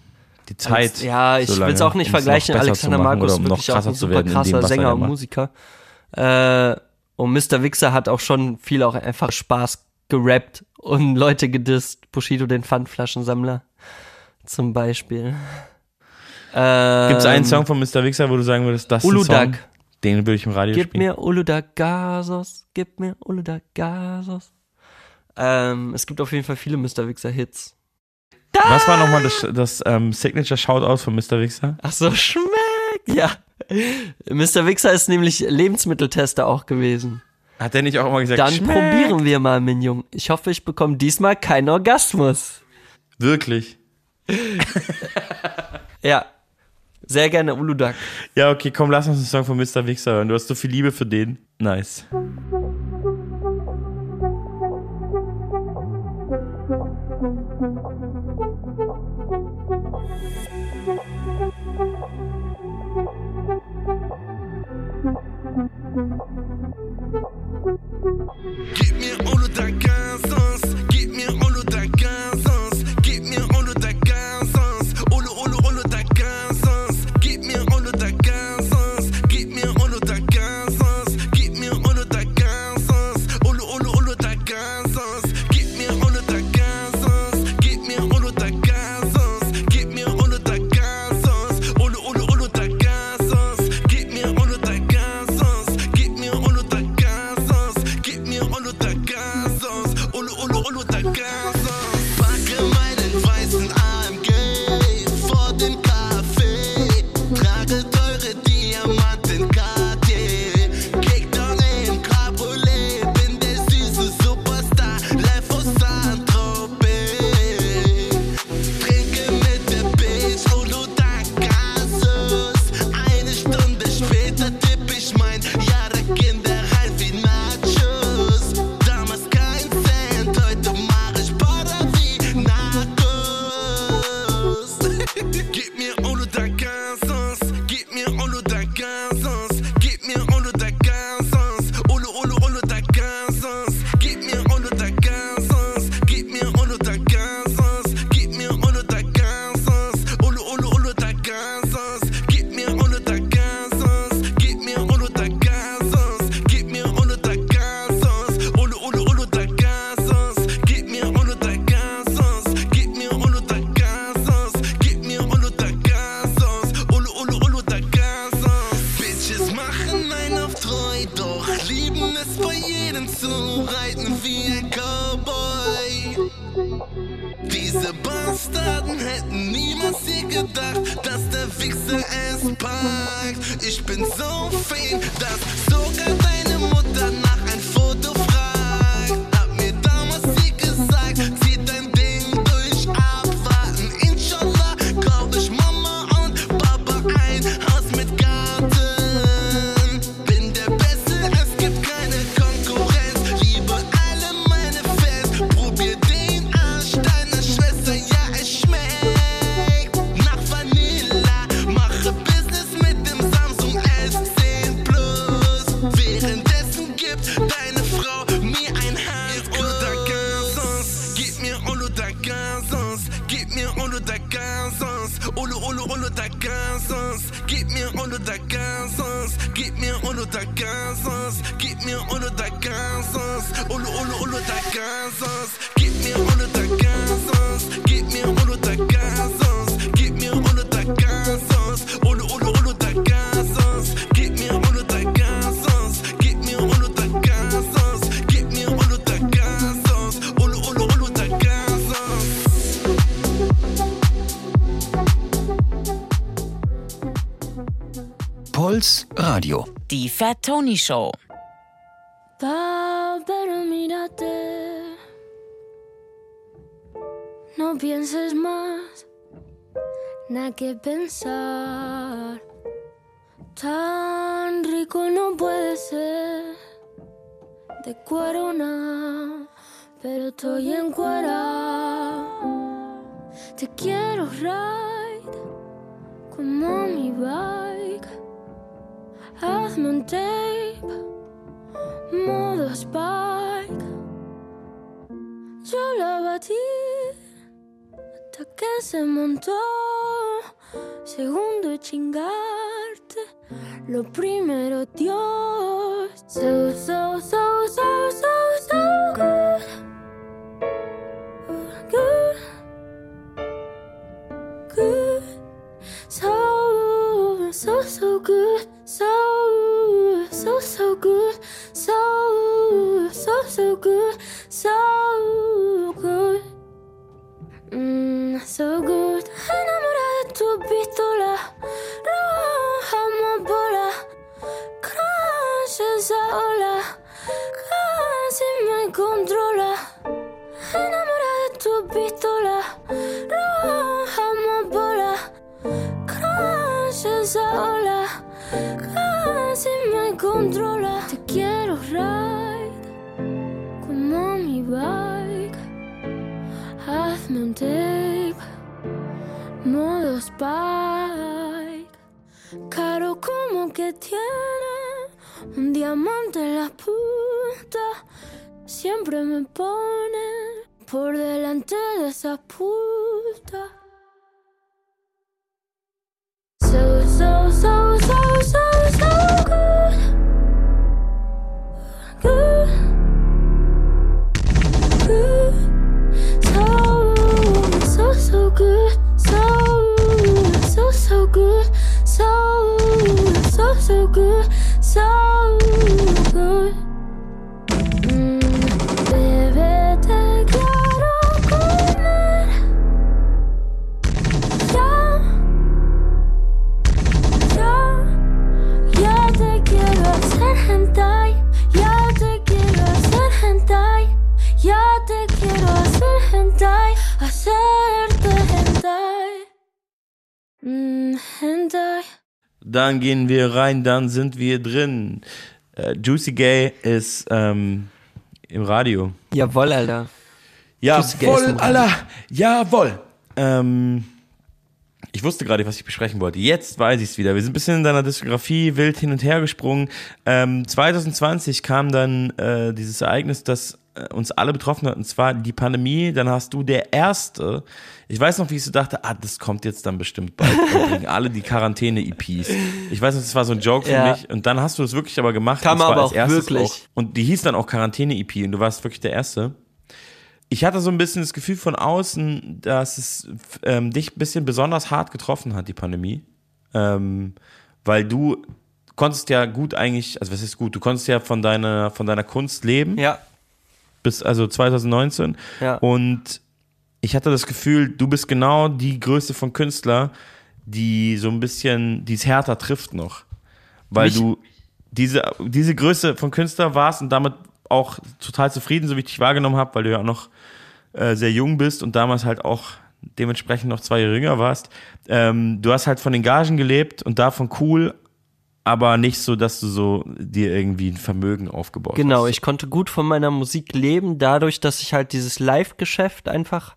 die Zeit. Ja, ich so will es auch nicht um vergleichen. Alexander machen Markus ist um noch wirklich auch ein zu super dem, krasser er Sänger und. Musiker. Äh, und Mr. Wixer hat auch schon viel auch einfach Spaß gerappt und Leute gedisst. Bushido, den Pfandflaschensammler zum Beispiel. Ähm, Gibt es einen Song von Mr. Wixer, wo du sagen würdest, das ist ein Song, Uludag. den würde ich im Radio Gib spielen? mir Uludagasos, gib mir Uludagasos. Ähm, es gibt auf jeden Fall viele Mr. Wixer-Hits. Was war nochmal das, das ähm, Signature Shoutout von Mr. Wixer? Ach so, schmeckt, ja. <laughs> Mr. Wixer ist nämlich Lebensmitteltester auch gewesen. Hat der nicht auch immer gesagt, Dann schmeckt? probieren wir mal, Mignon. Ich hoffe, ich bekomme diesmal keinen Orgasmus. Wirklich? <laughs> Ja. Sehr gerne Uludag. Ja, okay, komm, lass uns einen Song von Mr. Wixer hören. Du hast so viel Liebe für den. Nice. Gib Fat Tony Show. Pero mírate. No pienses más, nada que pensar. Tan rico no puede ser de corona, pero estoy en cuera. Te quiero ride como mi bike. Hazme un tape, modo Spike. Yo la batí hasta que se montó. Segundo chingarte, lo primero Dios. So, so, so, so, so, so good. Good. Good. So, so, so good. so, so, so good, so, so, so good, so good. Mm, so good. Enamorada de tu pistola, roja bola, crash esa ola, casi me controla. Enamorada de tu pistola. men dig modo Spike. Caro como que tiene un diamante en la puta. Siempre me pone por delante de esa puta. So, so, so. Die. Dann gehen wir rein, dann sind wir drin. Äh, Juicy Gay ist ähm, im Radio. Jawoll, Alter. Juicy Gay ist Jawohl, im Radio. Alter. Jawohl. Ähm, ich wusste gerade, was ich besprechen wollte. Jetzt weiß ich es wieder. Wir sind ein bisschen in deiner Diskografie wild hin und her gesprungen. Ähm, 2020 kam dann äh, dieses Ereignis, das äh, uns alle betroffen hat, und zwar die Pandemie. Dann hast du der Erste, ich weiß noch, wie ich so dachte, ah, das kommt jetzt dann bestimmt bald. <laughs> Kriegen alle die Quarantäne-EPs. Ich weiß noch, das war so ein Joke für Ja. mich. Und dann hast du es wirklich aber gemacht. Kam aber auch wirklich. Auch. Und die hieß dann auch Quarantäne-EP und du warst wirklich der Erste ich hatte so ein bisschen das Gefühl von außen, dass es ähm, dich ein bisschen besonders hart getroffen hat, die Pandemie. Ähm, weil du konntest ja gut eigentlich, also was ist gut, du konntest ja von deiner, von deiner Kunst leben. Ja. Bis also 2019. Ja. Und ich hatte das Gefühl, du bist genau die Größe von Künstler, die so ein bisschen, die es härter trifft noch. Weil Mich- du diese, diese Größe von Künstler warst und damit auch total zufrieden, so wie ich dich wahrgenommen habe, weil du ja auch noch äh, sehr jung bist und damals halt auch dementsprechend noch zwei Jahre jünger warst. Ähm, du hast halt von den Gagen gelebt und davon cool, aber nicht so, dass du so dir irgendwie ein Vermögen aufgebaut Genau, hast. ich konnte gut von meiner Musik leben, dadurch, dass ich halt dieses Live-Geschäft einfach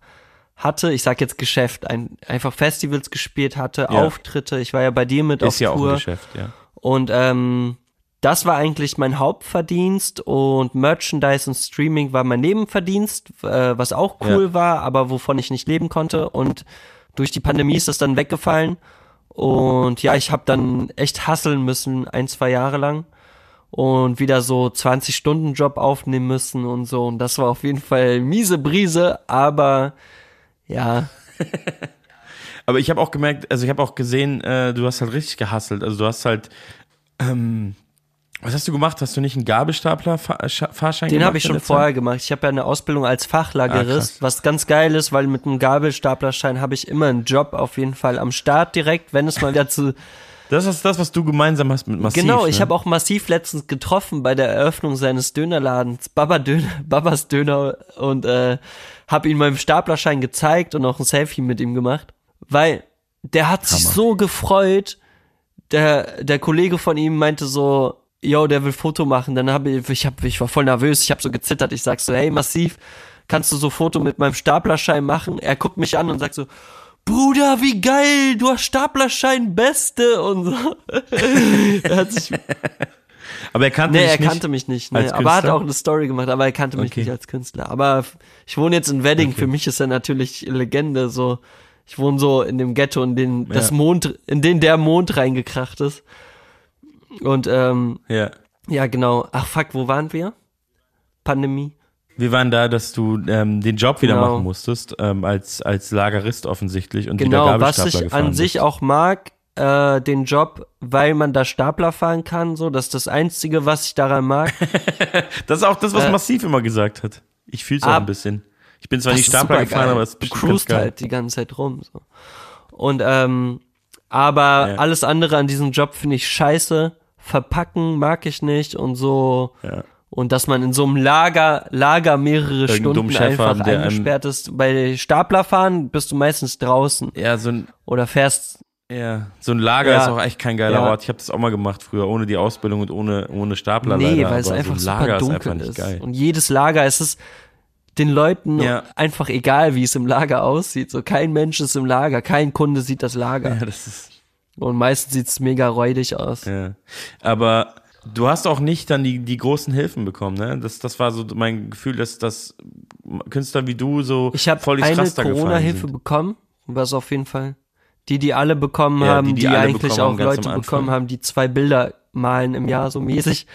hatte. Ich sag jetzt Geschäft, ein, einfach Festivals gespielt hatte, Ja. Auftritte. Ich war ja bei dir mit Ist auf ja auch Tour. ein Geschäft, ja. Und ähm, das war eigentlich mein Hauptverdienst und Merchandise und Streaming war mein Nebenverdienst, äh, was auch cool Ja. war, aber wovon ich nicht leben konnte. Und durch die Pandemie ist das dann weggefallen. Und ja, ich habe dann echt hasseln müssen, ein, zwei Jahre lang. Und wieder so 20-Stunden-Job aufnehmen müssen und so. Und das war auf jeden Fall miese Brise, aber ja, <laughs> Aber ich habe auch gemerkt, also ich habe auch gesehen, äh, du hast halt richtig gehasselt. Also du hast halt, ähm, was hast du gemacht? Hast du nicht einen Gabelstapler-Fahrschein Den gemacht? habe ich schon vorher gemacht. Ich habe ja eine Ausbildung als Ah, Fachlagerist, krass. was ganz geil ist, weil mit einem Gabelstaplerschein habe ich immer einen Job auf jeden Fall am Start direkt, wenn es mal wieder zu <laughs> Das ist das, was du gemeinsam hast mit Massiv. Genau, ich ne? habe auch massiv letztens getroffen bei der Eröffnung seines Dönerladens, Baba Döner, <laughs> Babas Döner und äh, habe ihm meinen Staplerschein gezeigt und auch ein Selfie mit ihm gemacht, weil der hat sich Hammer. so gefreut. Der der Kollege von ihm meinte so, yo, der will Foto machen. Dann habe ich ich hab, ich war voll nervös, ich habe so gezittert. Ich sag so, hey, massiv, kannst du so Foto mit meinem Staplerschein machen? Er guckt mich an und sagt so, Bruder, wie geil, du hast Staplerschein, beste und so. <laughs> er hat sich Aber er kannte nee, dich er nicht kannte mich nicht. Nee. als Aber er hat auch eine Story gemacht, aber er kannte mich Okay. nicht als Künstler. Aber ich wohne jetzt in Wedding. Okay. Für mich ist er natürlich Legende. So, ich wohne so in dem Ghetto, in den das Ja. Mond, in den der Mond reingekracht ist. Und ähm, Ja. ja, genau. Ach fuck, wo waren wir? Pandemie. Wir waren da, dass du ähm, den Job wieder Genau. machen musstest, ähm, als, als Lagerist offensichtlich und Genau, wieder was Gabelstapler ich gefahren an sich bist. auch mag, äh, den Job, weil man da Stapler fahren kann. So, das ist das Einzige, was ich daran mag. <laughs> Das ist auch das, was Äh, Massiv immer gesagt hat. Ich fühle es auch ab- ein bisschen. Ich bin zwar nicht Stapler gefahren, aber es ist du bestimmt ganz cruist geil. halt die ganze Zeit rum. So. Und ähm, aber Ja. alles andere an diesem Job finde ich scheiße. Verpacken mag ich nicht und so. Ja. Und dass man in so einem Lager, Lager mehrere Irgendeinen dummen Stunden einfach haben, eingesperrt ist. Bei Staplerfahren bist du meistens draußen. Ja, so ein, Oder fährst. ja, so ein Lager Ja. ist auch echt kein geiler Ja. Ort. Ich habe das auch mal gemacht früher, ohne die Ausbildung und ohne, ohne Stapler nee, leider. weil es aber einfach so ein super Lager ist dunkel einfach ist. nicht geil. Und jedes Lager, es ist den Leuten Ja. einfach egal, wie es im Lager aussieht. So kein Mensch ist im Lager, kein Kunde sieht das Lager. Ja, das ist, Und meistens sieht's mega räudig aus. ja. Aber du hast auch nicht dann die, die großen Hilfen bekommen, ne? Das, das war so mein Gefühl, dass, dass Künstler wie du so Ich habe voll eine Raster gefallen Corona-Hilfe bekommen, was auf jeden Fall. Die, die alle bekommen Ja, haben, die, die, die eigentlich auch Leute bekommen haben, die zwei Bilder malen im Jahr so mäßig.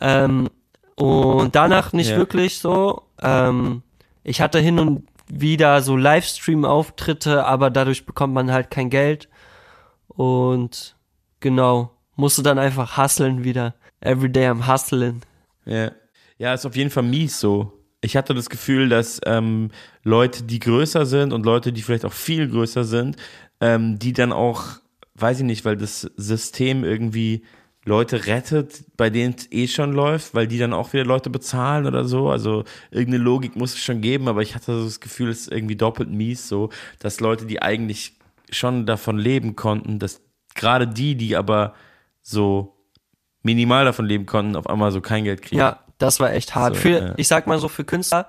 Ähm, und danach nicht Ja. wirklich so. Ähm, ich hatte hin und wieder so Livestream-Auftritte, aber dadurch bekommt man halt kein Geld. Und genau, musste dann einfach hustlen wieder. Everyday am hustlen. Ja. ja, ist auf jeden Fall mies so. Ich hatte das Gefühl, dass ähm, Leute, die größer sind und Leute, die vielleicht auch viel größer sind, ähm, die dann auch, weiß ich nicht, weil das System irgendwie Leute rettet, bei denen es eh schon läuft, weil die dann auch wieder Leute bezahlen oder so. Also irgendeine Logik muss es schon geben, aber ich hatte so das Gefühl, es ist irgendwie doppelt mies so, dass Leute, die eigentlich schon davon leben konnten, dass gerade die, die aber so minimal davon leben konnten, auf einmal so kein Geld kriegen. Ja, das war echt hart. So, für, ja. Ich sag mal so, für Künstler,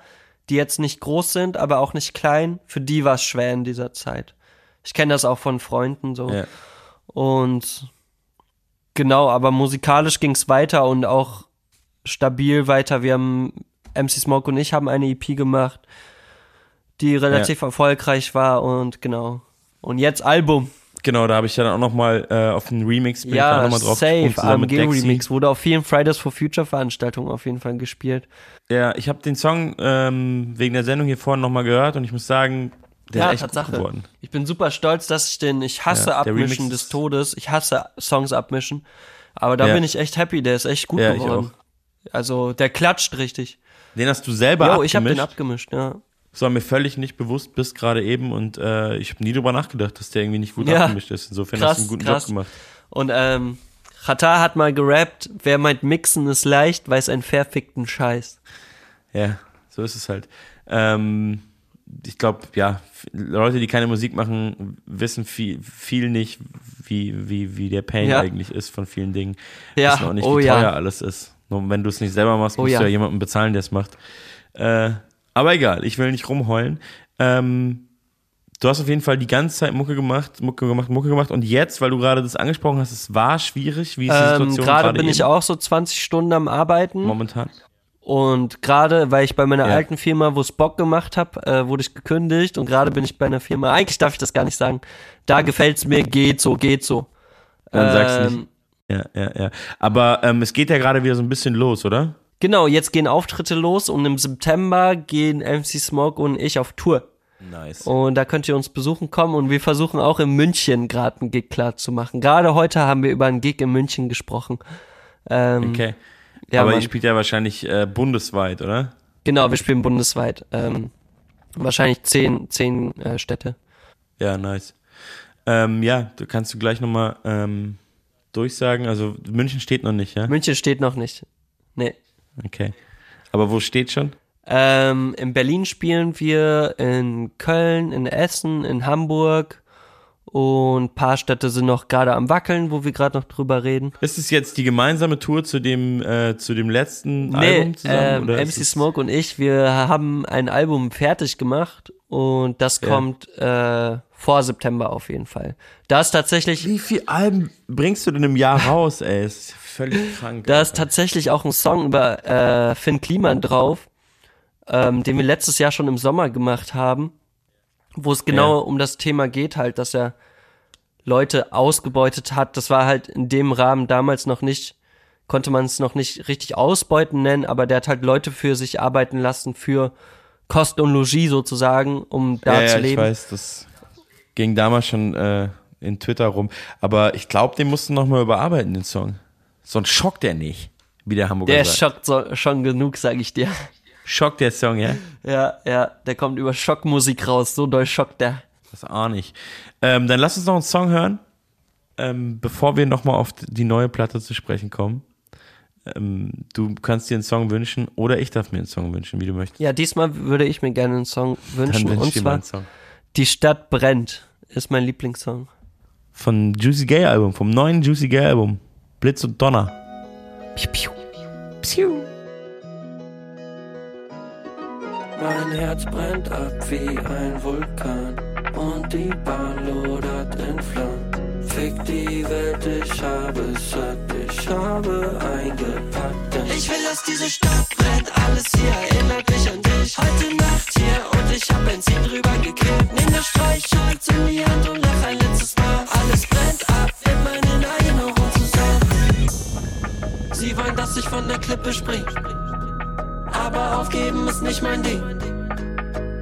die jetzt nicht groß sind, aber auch nicht klein, für die war es schwer in dieser Zeit. Ich kenne das auch von Freunden so. Ja. Und genau, aber musikalisch ging es weiter und auch stabil weiter. Wir haben, MC Smoke und ich haben eine EP gemacht, die relativ erfolgreich war und genau. Und jetzt Album. Genau, da habe ich ja dann auch nochmal äh, auf den Remix bin ich Ja, da noch mal drauf gekommen, safe, AMG. Remix. Wurde auf vielen Fridays for Future Veranstaltungen auf jeden Fall gespielt. Ja, ich habe den Song ähm, wegen der Sendung hier vorhin nochmal gehört und ich muss sagen, der ja, ist echt Tatsache. gut geworden. Ich bin super stolz, dass ich den, ich hasse Ja, Abmischen des Todes, ich hasse Songs abmischen, aber da Ja. bin ich echt happy, der ist echt gut Ja, ich geworden. Also, der klatscht richtig. Den hast du selber Jo, abgemischt? ich habe den abgemischt, ja. Das war mir völlig nicht bewusst bis gerade eben und äh, ich habe nie drüber nachgedacht, dass der irgendwie nicht gut Ja. abgemischt ist. Insofern hast du einen guten Job gemacht. Und ähm, Chata hat mal gerappt, wer meint Mixen ist leicht, weiß ein verfickten Scheiß. Ja, so ist es halt. Ähm, ich glaube, ja, Leute, die keine Musik machen, wissen viel, viel nicht, wie, wie, wie der Pain Ja. eigentlich ist von vielen Dingen. Ja, Wissen auch nicht, oh wie ja. teuer alles ist. Nur wenn du es nicht selber machst, Oh musst ja. du ja jemanden bezahlen, der es macht. Äh, aber egal, ich will nicht rumheulen. Ähm, du hast auf jeden Fall die ganze Zeit Mucke gemacht, Mucke gemacht, Mucke gemacht. Und jetzt, weil du gerade das angesprochen hast, es war schwierig. Wie ist die Ähm, Situation gerade bin eben? ich auch so 20 Stunden am Arbeiten. Momentan. Und gerade, weil ich bei meiner Ja. alten Firma, wo es Bock gemacht habe, äh, wurde ich gekündigt. Und gerade bin ich bei einer Firma, eigentlich darf ich das gar nicht sagen, da gefällt's mir, geht so, geht so. Dann sagst du Ähm, nicht. Ja, ja, ja. Aber ähm, es geht ja gerade wieder so ein bisschen los, oder? Genau, jetzt gehen Auftritte los und im September gehen MC Smoke und ich auf Tour. Nice. Und da könnt ihr uns besuchen kommen und wir versuchen auch in München gerade einen Gig klar zu machen. Gerade heute haben wir über einen Gig in München gesprochen. Ähm, Okay. Ja, Aber Mann. ihr spielt ja wahrscheinlich äh, bundesweit, oder? Genau, wir spielen bundesweit. Ähm, wahrscheinlich zehn, zehn äh, Städte. Ja, nice. Ähm, ja, du kannst du gleich nochmal ähm, durchsagen. Also München steht noch nicht, ja? München steht noch nicht. Nee. Okay. Aber wo steht schon? Ähm, in Berlin spielen wir, in Köln, in Essen, in Hamburg und ein paar Städte sind noch gerade am Wackeln, wo wir gerade noch drüber reden. Ist es jetzt die gemeinsame Tour zu dem, äh, zu dem letzten Nee, Album zusammen? ähm, oder MC Smoke und ich, wir haben ein Album fertig gemacht und das Ja. kommt äh, vor September auf jeden Fall. Da ist tatsächlich. Wie viele Alben bringst du denn im Jahr raus, ey? Völlig <laughs> krank. Da ist tatsächlich auch ein Song über äh, Finn Kliman drauf, ähm, den wir letztes Jahr schon im Sommer gemacht haben, wo es genau Ja. um das Thema geht, halt, dass er Leute ausgebeutet hat. Das war halt in dem Rahmen damals noch nicht, konnte man es noch nicht richtig ausbeuten nennen, aber der hat halt Leute für sich arbeiten lassen, für Kost und Logis sozusagen, um da ja, zu ja, leben. ich weiß, das ging damals schon äh, in Twitter rum. Aber ich glaube, den musst du nochmal überarbeiten, den Song. Sonst schockt der nicht, wie der Hamburger Der sagt. schockt so, schon genug, sag ich dir. Schockt der Song, ja? Ja, ja, der kommt über Schockmusik raus, so doll schockt der. Das ahne ich. Ähm, dann lass uns noch einen Song hören, ähm, bevor wir nochmal auf die neue Platte zu sprechen kommen. Ähm, du kannst dir einen Song wünschen oder ich darf mir einen Song wünschen, wie du möchtest. Ja, diesmal würde ich mir gerne einen Song wünschen. wünsch und zwar Song. Die Stadt brennt ist mein Lieblingssong. Von Juicy Gay Album, vom neuen Juicy Gay Album. Blitz und Donner. Piu, piu. Piu. Mein Herz brennt ab wie ein Vulkan und die Bahn lodert in Flammen. Fick die Welt, ich habe es satt, ich habe eingepackt. Ich will, dass diese Stadt brennt, alles hier erinnert mich an dich. Heute Nacht hier und ich hab Benzin drüber gekippt. Nimm das Streichholz in die Hand und lach ein letztes Mal. Alles brennt ab in meinen Erinnerungen. Sie wollen, dass ich von der Klippe spring. Aber aufgeben ist nicht mein Ding.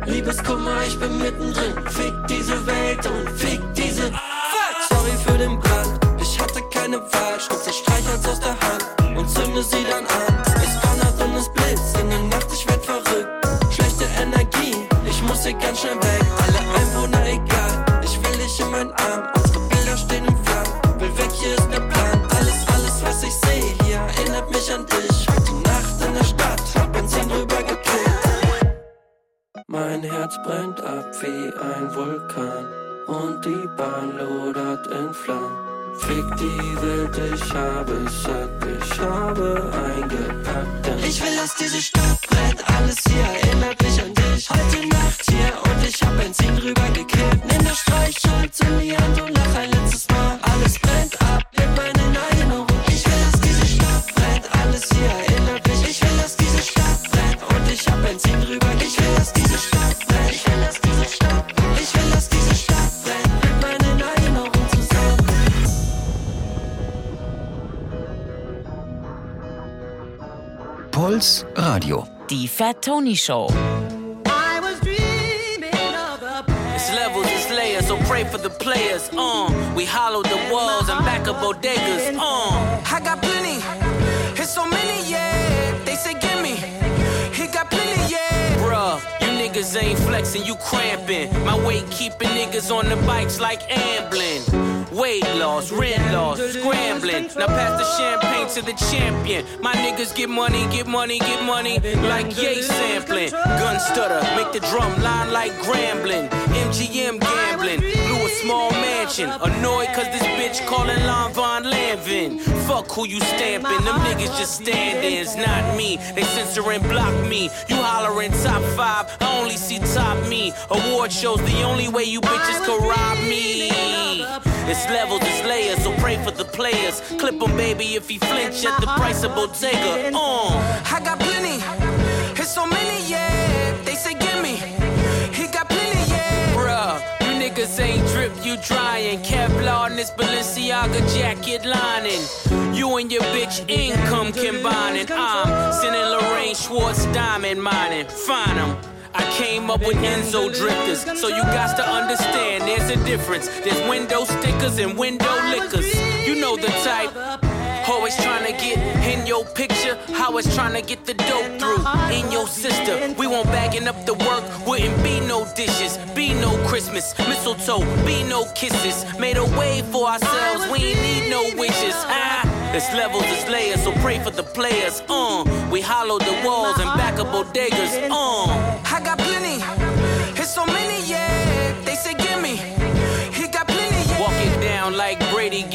Liebeskummer, ich bin mittendrin. Fick diese Welt und fick diese. Fuck! Sorry für den Brand. Ich hatte keine Wahl. Schnitt das Streichholz aus der Hand und zünde sie dann an. Mich an dich. Heute Nacht in der Stadt, hab Benzin drüber gekippt. Mein Herz brennt ab wie ein Vulkan und die Bahn lodert in Flammen. Fick die Welt, ich habe es satt, ich habe eingepackt. Ich will, dass diese Stadt brennt, alles hier erinnert mich an dich. Heute Nacht hier und ich hab Benzin drüber gekippt. Nimm das Streichholz in die Hand und lach ein letztes Mal. Alles brennt Puls Radio. Die Fat Tony Show. It's levels, it's layers, so pray for the players. Uh, we hollow the walls and back up bodegas. Uh, ain't flexing, you cramping. My weight keeping niggas on the bikes like ambling. Weight loss, rent loss, scrambling. Now pass the champagne to the champion. My niggas get money, get money, get money, like yay sampling. Gun stutter, make the drum line like grambling. MGM gambling, small mansion. Annoyed cause this bitch calling Lon Von Lanvin. Fuck who you stamping, them niggas just stand-ins, not me. They censor and block me. You hollering top five, I only see top me. Award shows the only way you bitches can rob me. It's levels, it's layers, so pray for the players. Clip 'em, baby, if he flinch at the price of Bottega. Uh. I got plenty. It's so many, niggas ain't drip, you drying. Kevlar in this Balenciaga jacket lining. You and your bitch income combining. I'm sending Lorraine Schwartz diamond mining. Find 'em. I came up with Enzo drifters, so you got to understand there's a difference. There's window stickers and window liquors. You know the type. Always trying to get in your picture, how it's trying to get the dope through. In your sister, we won't bagging up the work, wouldn't be no dishes, be no Christmas, mistletoe, be no kisses. Made a way for ourselves, we ain't need no wishes. Ah, it's levels, it's layers, so pray for the players. Uh, we hollow the walls and back up bodegas. Uh, I got plenty.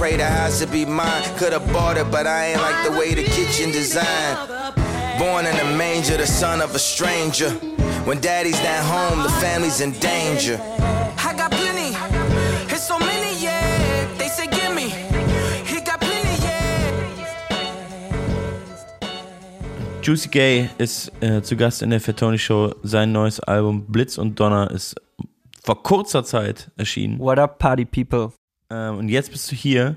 pray the house would be mine. Could've bought it, but I ain't like the way the kitchen designed. Born in a manger, the son of a stranger. When daddy's not home, the family's in danger. I got plenty. It's so many, yeah. They say gimme. He got plenty, yeah. Juicy Gay ist äh, zu Gast in der Fatoni Show. Sein neues Album Blitz und Donner ist vor kurzer Zeit erschienen. What up, Party People? Ähm, und jetzt bist du hier.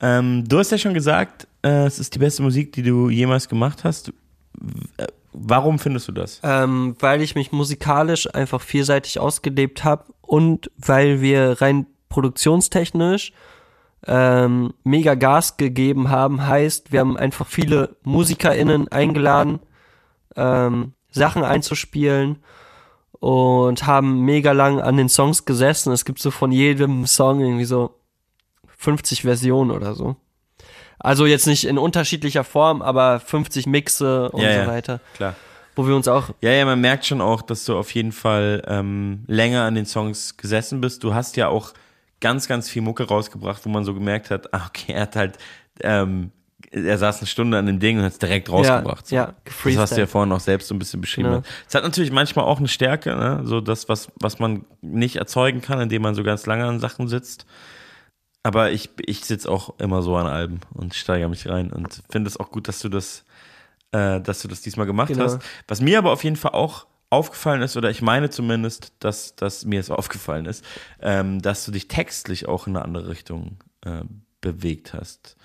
Ähm, du hast ja schon gesagt, äh, es ist die beste Musik, die du jemals gemacht hast. Äh, Warum findest du das? Ähm, weil ich mich musikalisch einfach vielseitig ausgelebt habe und weil wir rein produktionstechnisch ähm, mega Gas gegeben haben. Heißt, wir haben einfach viele MusikerInnen eingeladen, ähm, Sachen einzuspielen und haben mega lang an den Songs gesessen. Es gibt so von jedem Song irgendwie so 50 Versionen oder so. Also jetzt nicht in unterschiedlicher Form, aber 50 Mixe und Ja, so ja, weiter. klar. Wo wir uns auch Ja, ja, man merkt schon auch, dass du auf jeden Fall ähm, länger an den Songs gesessen bist. Du hast ja auch ganz, ganz viel Mucke rausgebracht, wo man so gemerkt hat, ah, okay, er hat halt, ähm, er saß eine Stunde an dem Ding und hat es direkt rausgebracht. so. ja, das hast du ja vorhin auch selbst so ein bisschen beschrieben. Genau. Es hat natürlich manchmal auch eine Stärke, ne? so das, was, was man nicht erzeugen kann, indem man so ganz lange an Sachen sitzt. Aber ich, ich sitze auch immer so an Alben und steigere mich rein und finde es auch gut, dass du das, äh, dass du das diesmal gemacht Genau. hast. Was mir aber auf jeden Fall auch aufgefallen ist, oder ich meine zumindest, dass, dass mir es aufgefallen ist, ähm, dass du dich textlich auch in eine andere Richtung äh, bewegt hast.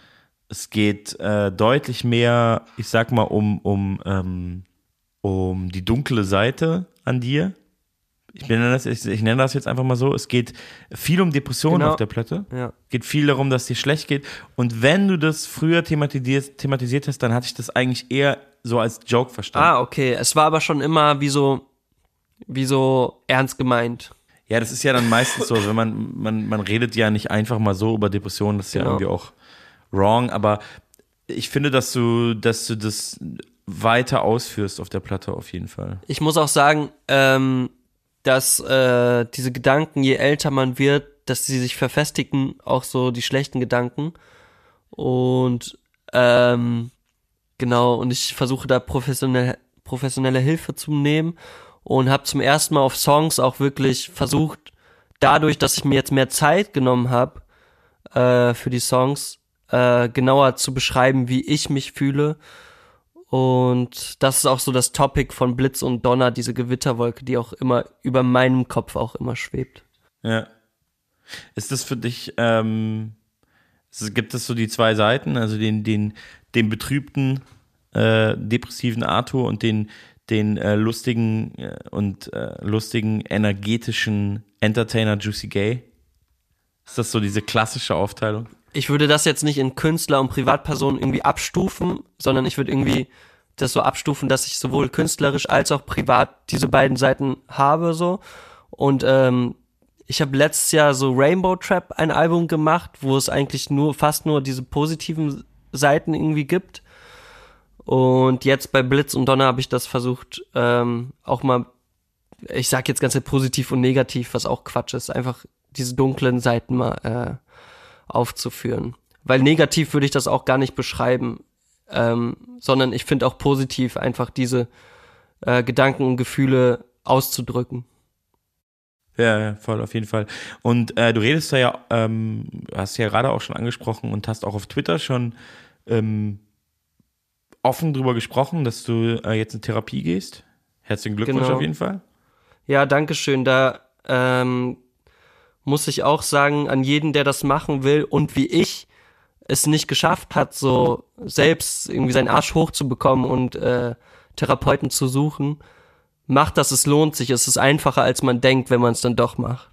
Es geht äh, deutlich mehr, ich sag mal, um, um, ähm, um die dunkle Seite an dir. Ich, nenne das, ich, ich nenne das jetzt einfach mal so. Es geht viel um Depressionen Genau. auf der Platte. Ja. Geht viel darum, dass dir schlecht geht. Und wenn du das früher thematisiert, thematisiert hast, dann hatte ich das eigentlich eher so als Joke verstanden. Ah, okay. Es war aber schon immer wie so, wie so ernst gemeint. Ja, das ist ja dann meistens so, wenn man, man, man redet ja nicht einfach mal so über Depressionen, das ist ja Genau. irgendwie auch wrong, aber ich finde, dass du, dass du das weiter ausführst auf der Platte auf jeden Fall. Ich muss auch sagen, ähm, dass äh, diese Gedanken, je älter man wird, dass sie sich verfestigen, auch so die schlechten Gedanken. Und ähm, genau, und ich versuche da professionelle, professionelle Hilfe zu nehmen und habe zum ersten Mal auf Songs auch wirklich versucht, dadurch, dass ich mir jetzt mehr Zeit genommen habe äh, für die Songs, äh, genauer zu beschreiben, wie ich mich fühle. Und das ist auch so das Topic von Blitz und Donner, diese Gewitterwolke, die auch immer über meinem Kopf auch immer schwebt. Ja. Ist das für dich, ähm, gibt es so die zwei Seiten, also den, den, den betrübten, äh, depressiven Arthur und den, den äh, lustigen äh, und äh, lustigen, energetischen Entertainer Juicy Gay? Ist das so diese klassische Aufteilung? Ich würde das jetzt nicht in Künstler und Privatpersonen irgendwie abstufen, sondern ich würde irgendwie das so abstufen, dass ich sowohl künstlerisch als auch privat diese beiden Seiten habe so. Und ähm, ich habe letztes Jahr so Rainbow Trap ein Album gemacht, wo es eigentlich nur fast nur diese positiven Seiten irgendwie gibt. Und jetzt bei Blitz und Donner habe ich das versucht, ähm, auch mal, ich sag jetzt ganz positiv und negativ, was auch Quatsch ist, einfach diese dunklen Seiten mal äh, aufzuführen. Weil negativ würde ich das auch gar nicht beschreiben, ähm, sondern ich finde auch positiv einfach diese äh, Gedanken und Gefühle auszudrücken. Ja, ja, voll, auf jeden Fall. Und äh, du redest da ja, ähm, hast ja gerade auch schon angesprochen und hast auch auf Twitter schon ähm, offen drüber gesprochen, dass du äh, jetzt in Therapie gehst. Herzlichen Glückwunsch Genau. auf jeden Fall. Ja, danke schön. Da ähm, muss ich auch sagen, an jeden, der das machen will und wie ich es nicht geschafft hat, so selbst irgendwie seinen Arsch hochzubekommen und äh, Therapeuten zu suchen, macht das, es lohnt sich. Es ist einfacher, als man denkt, wenn man es dann doch macht.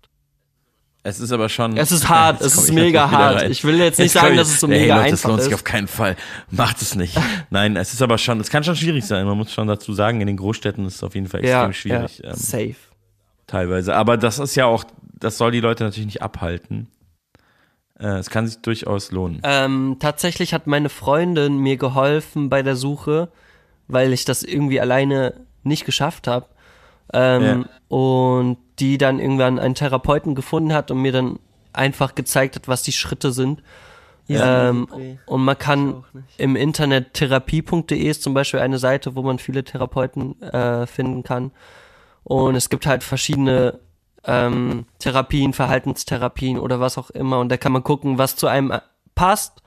Es ist aber schon. Es ist hart, <laughs> Jetzt es ist mega hart. rein. Ich will jetzt nicht komm sagen, ich- dass es so mega Leute, Das einfach lohnt sich ist. auf keinen Fall. Macht es nicht. <laughs> Nein, es ist aber schon, es kann schon schwierig sein. Man muss schon dazu sagen, in den Großstädten ist es auf jeden Fall extrem Ja, schwierig. ja, ähm, safe. Teilweise. Aber das ist ja auch, das soll die Leute natürlich nicht abhalten. Äh, es kann sich durchaus lohnen. Ähm, tatsächlich hat meine Freundin mir geholfen bei der Suche, weil ich das irgendwie alleine nicht geschafft habe. Ähm, Und die dann irgendwann einen Therapeuten gefunden hat und mir dann einfach gezeigt hat, was die Schritte sind. Ja. Ähm, und man kann im Internet therapie.de ist zum Beispiel eine Seite, wo man viele Therapeuten äh, finden kann. Und es gibt halt verschiedene ähm, Therapien, Verhaltenstherapien oder was auch immer. Und da kann man gucken, was zu einem äh, passt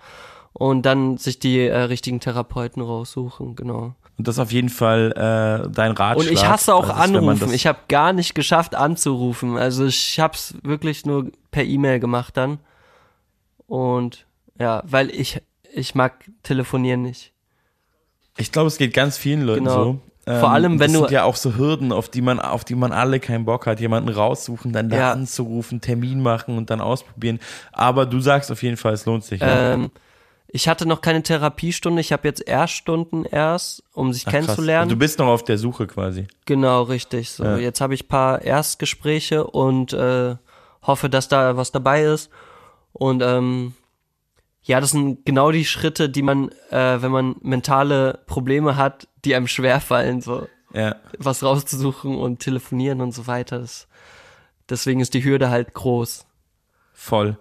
und dann sich die äh, richtigen Therapeuten raussuchen, genau. Und das ist auf jeden Fall äh, dein Ratschlag. Und ich hasse auch man Anrufen. Ich habe gar nicht geschafft anzurufen. Also ich habe es wirklich nur per E-Mail gemacht dann. Und ja, weil ich ich mag telefonieren nicht. Ich glaube, es geht ganz vielen Leuten Genau. so. Ähm, Vor allem, wenn das du- sind ja auch so Hürden, auf die man, auf die man alle keinen Bock hat, jemanden raussuchen, dann da Ja. anzurufen, Termin machen und dann ausprobieren. Aber du sagst auf jeden Fall, es lohnt sich. ne? Ähm, ich hatte noch keine Therapiestunde. Ich habe jetzt Erststunden erst, um sich Ach, kennenzulernen. Du bist noch auf der Suche quasi. Genau, richtig. So, Ja. jetzt habe ich paar Erstgespräche und äh, hoffe, dass da was dabei ist. Und ähm, ja, das sind genau die Schritte, die man, äh, wenn man mentale Probleme hat, die einem schwerfallen, so Ja. was rauszusuchen und telefonieren und so weiter. Das, deswegen ist die Hürde halt groß. Voll.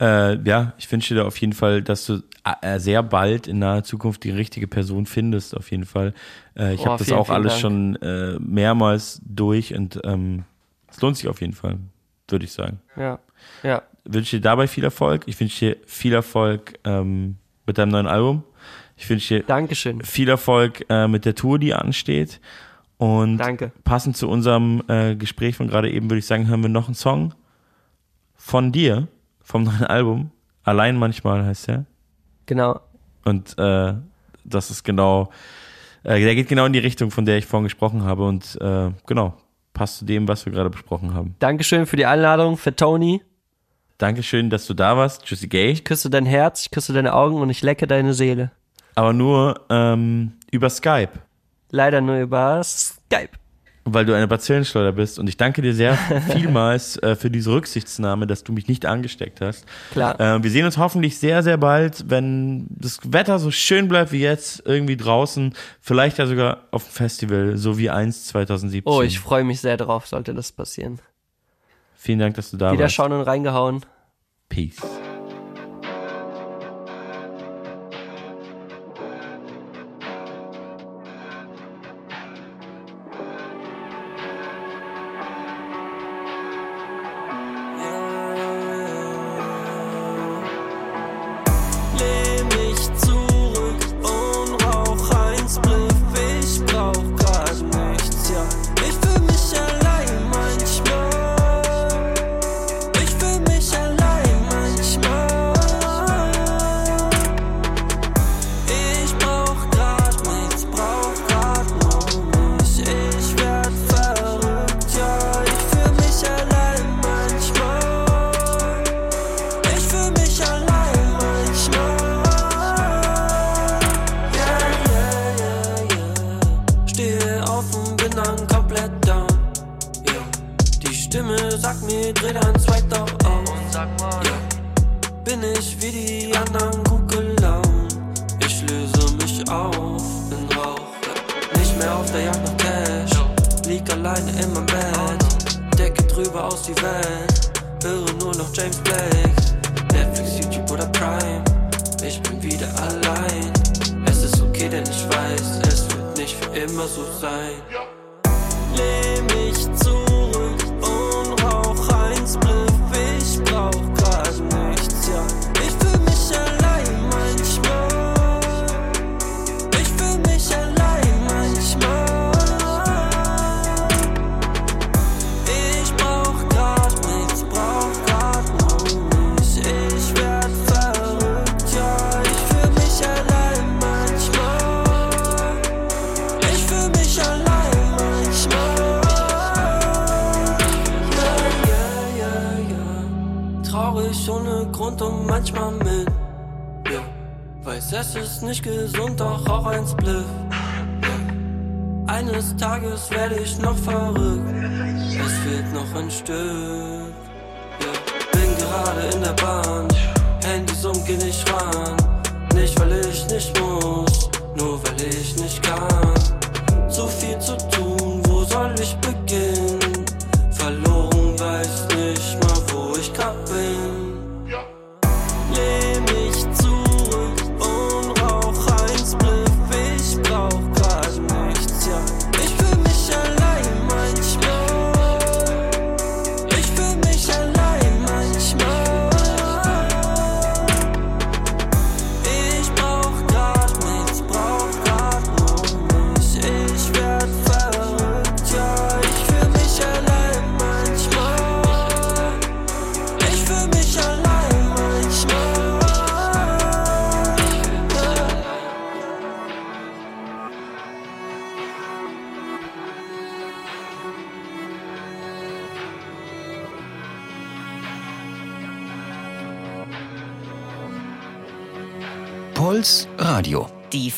Äh, ja, ich wünsche dir auf jeden Fall, dass du äh, sehr bald in naher Zukunft die richtige Person findest, auf jeden Fall. Äh, ich Oh, habe das vielen, auch vielen alles Dank. schon äh, mehrmals durch und ähm, es lohnt sich auf jeden Fall, würde ich sagen. Ja, ja. wünsche dir dabei viel Erfolg. Ich wünsche dir viel Erfolg ähm, mit deinem neuen Album. Ich wünsche dir Dankeschön. viel Erfolg äh, mit der Tour, die ansteht. Und Danke. passend zu unserem äh, Gespräch von gerade eben, würde ich sagen, hören wir noch einen Song von dir, vom neuen <laughs> Album. Allein manchmal heißt er. Genau. Und äh, das ist genau, äh, der geht genau in die Richtung, von der ich vorhin gesprochen habe. Und äh, genau, passt zu dem, was wir gerade besprochen haben. Dankeschön für die Einladung, für Tony. Dankeschön, dass du da warst, Juicy Gay. Ich küsse dein Herz, ich küsse deine Augen und ich lecke deine Seele. Aber nur ähm, über Skype, Leider nur über Skype. weil du eine Bazillenschleuder bist. Und ich danke dir sehr <laughs> vielmals äh, für diese Rücksichtsnahme, dass du mich nicht angesteckt hast. Klar. Äh, wir sehen uns hoffentlich sehr, sehr bald, wenn das Wetter so schön bleibt wie jetzt, irgendwie draußen. Vielleicht ja sogar auf dem Festival, so wie eins 2017. Oh, ich freue mich sehr drauf, sollte das passieren. Vielen Dank, dass du da Wieder warst. schauen und reingehauen. Peace.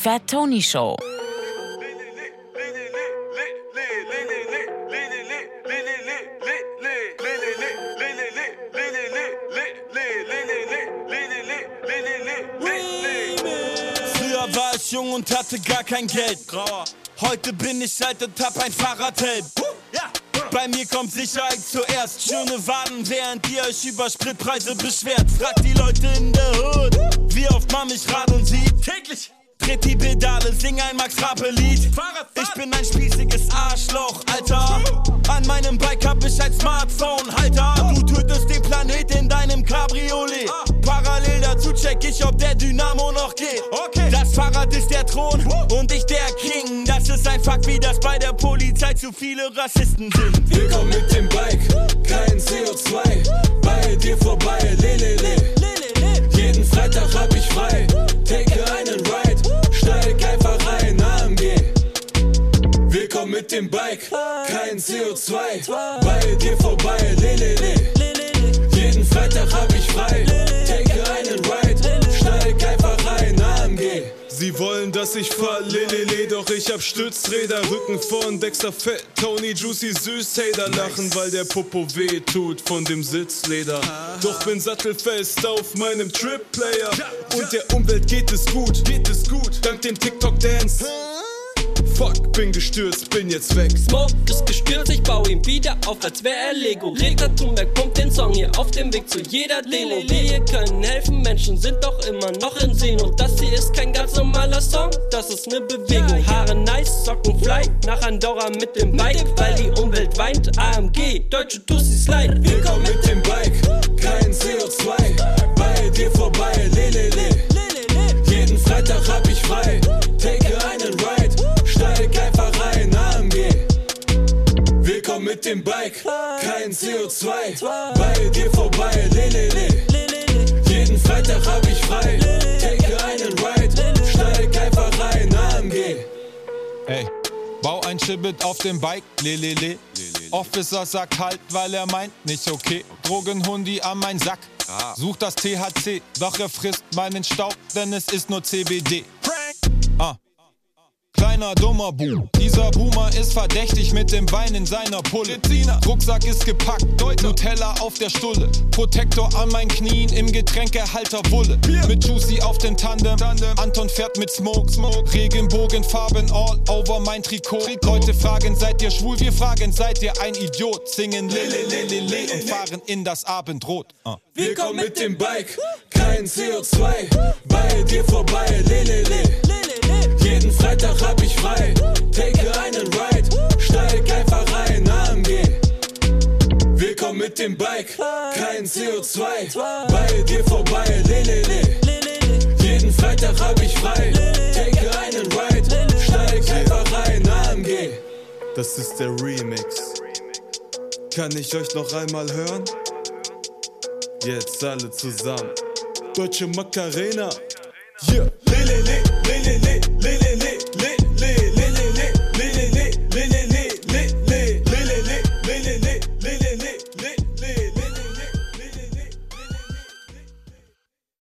Fat Tony Show. Früher war ich jung und hatte gar kein Geld. Heute bin ich alt und hab ein Fahrradhelm. Bei mir kommt Sicherheit zuerst. Schöne Waden, während ihr euch über Spritpreise beschwert. Fragt die Leute in der Hood, wie oft man mich rad und sieht. Tritt die Pedale, sing ein Max Rappe Lied. Ich bin ein spießiges Arschloch, Alter. An meinem Bike hab ich ein Smartphone, Halter. Du tötest den Planet in deinem Cabriolet. Parallel dazu check ich, ob der Dynamo noch geht. Das Fahrrad ist der Thron und ich der King. Das ist ein Fakt, wie das bei der Polizei zu viele Rassisten sind. Willkommen mit dem Bike, kein CO2. Bei dir vorbei, lelele. Jeden Freitag hab ich frei. Take mit dem Bike, kein CO2. Bei dir vorbei, lelele. Jeden Freitag hab ich frei. Take einen Ride, steig einfach rein, AMG. Sie wollen, dass ich fahr, lelele, doch ich hab Stützräder, Rücken vorn, Dexter fett, Tony Juicy süß, Hater lachen, weil der Popo weh tut von dem Sitzleder. Doch bin sattelfest auf meinem Trip-Player. Und der Umwelt geht es gut, geht es gut, dank dem TikTok-Dance. Fuck, bin gestürzt, bin jetzt weg. Smoke ist gestürzt, ich baue ihn wieder auf, als wär er Lego. Regner Thunberg pumpt den Song hier auf dem Weg zu jeder Demo. Wir können helfen, Menschen sind doch immer noch in Seen. Und das hier ist kein ganz normaler Song, das ist ne Bewegung. Haare nice, Socken fly, nach Andorra mit dem Bike, weil die Umwelt weint. AMG, deutsche Tussis leid. Willkommen mit dem Bike, kein CO2. Bei dir vorbei, lelele. Jeden Freitag hab ich frei. Dem Bike, kein CO2. Bei dir vorbei, lelele. Jeden Freitag hab ich frei. Take einen Ride, steig einfach rein, AMG. Ey, bau ein Schibbit auf dem Bike, lelele. Officer sagt halt, weil er meint, nicht okay. Drogenhundi an mein Sack. Sucht das THC, doch er frisst meinen Staub, denn es ist nur CBD. Ah. Kleiner dummer Boom. Dieser Boomer ist verdächtig mit dem Bein in seiner Pulle. Rucksack ist gepackt, Nutella auf der Stulle. Protektor an meinen Knien im Getränkehalter Wulle. Mit Juicy auf den Tandem. Anton fährt mit Smoke. Regenbogenfarben all over mein Trikot. Leute fragen, seid ihr schwul? Wir fragen, seid ihr ein Idiot? Singen Lele, Lele, Lele und fahren in das Abendrot. Ah. Willkommen mit dem Bike, kein CO2. Bei dir vorbei, lelele. Jeden Freitag hab ich frei. Take einen Ride, steig einfach rein, AMG. Willkommen mit dem Bike, kein CO2. Bei dir vorbei, lelele. Jeden Freitag hab ich frei. Take einen Ride, steig einfach rein, AMG. Das ist der Remix. Kann ich euch noch einmal hören? Jetzt alle zusammen. Deutsche Macarena. Yeah.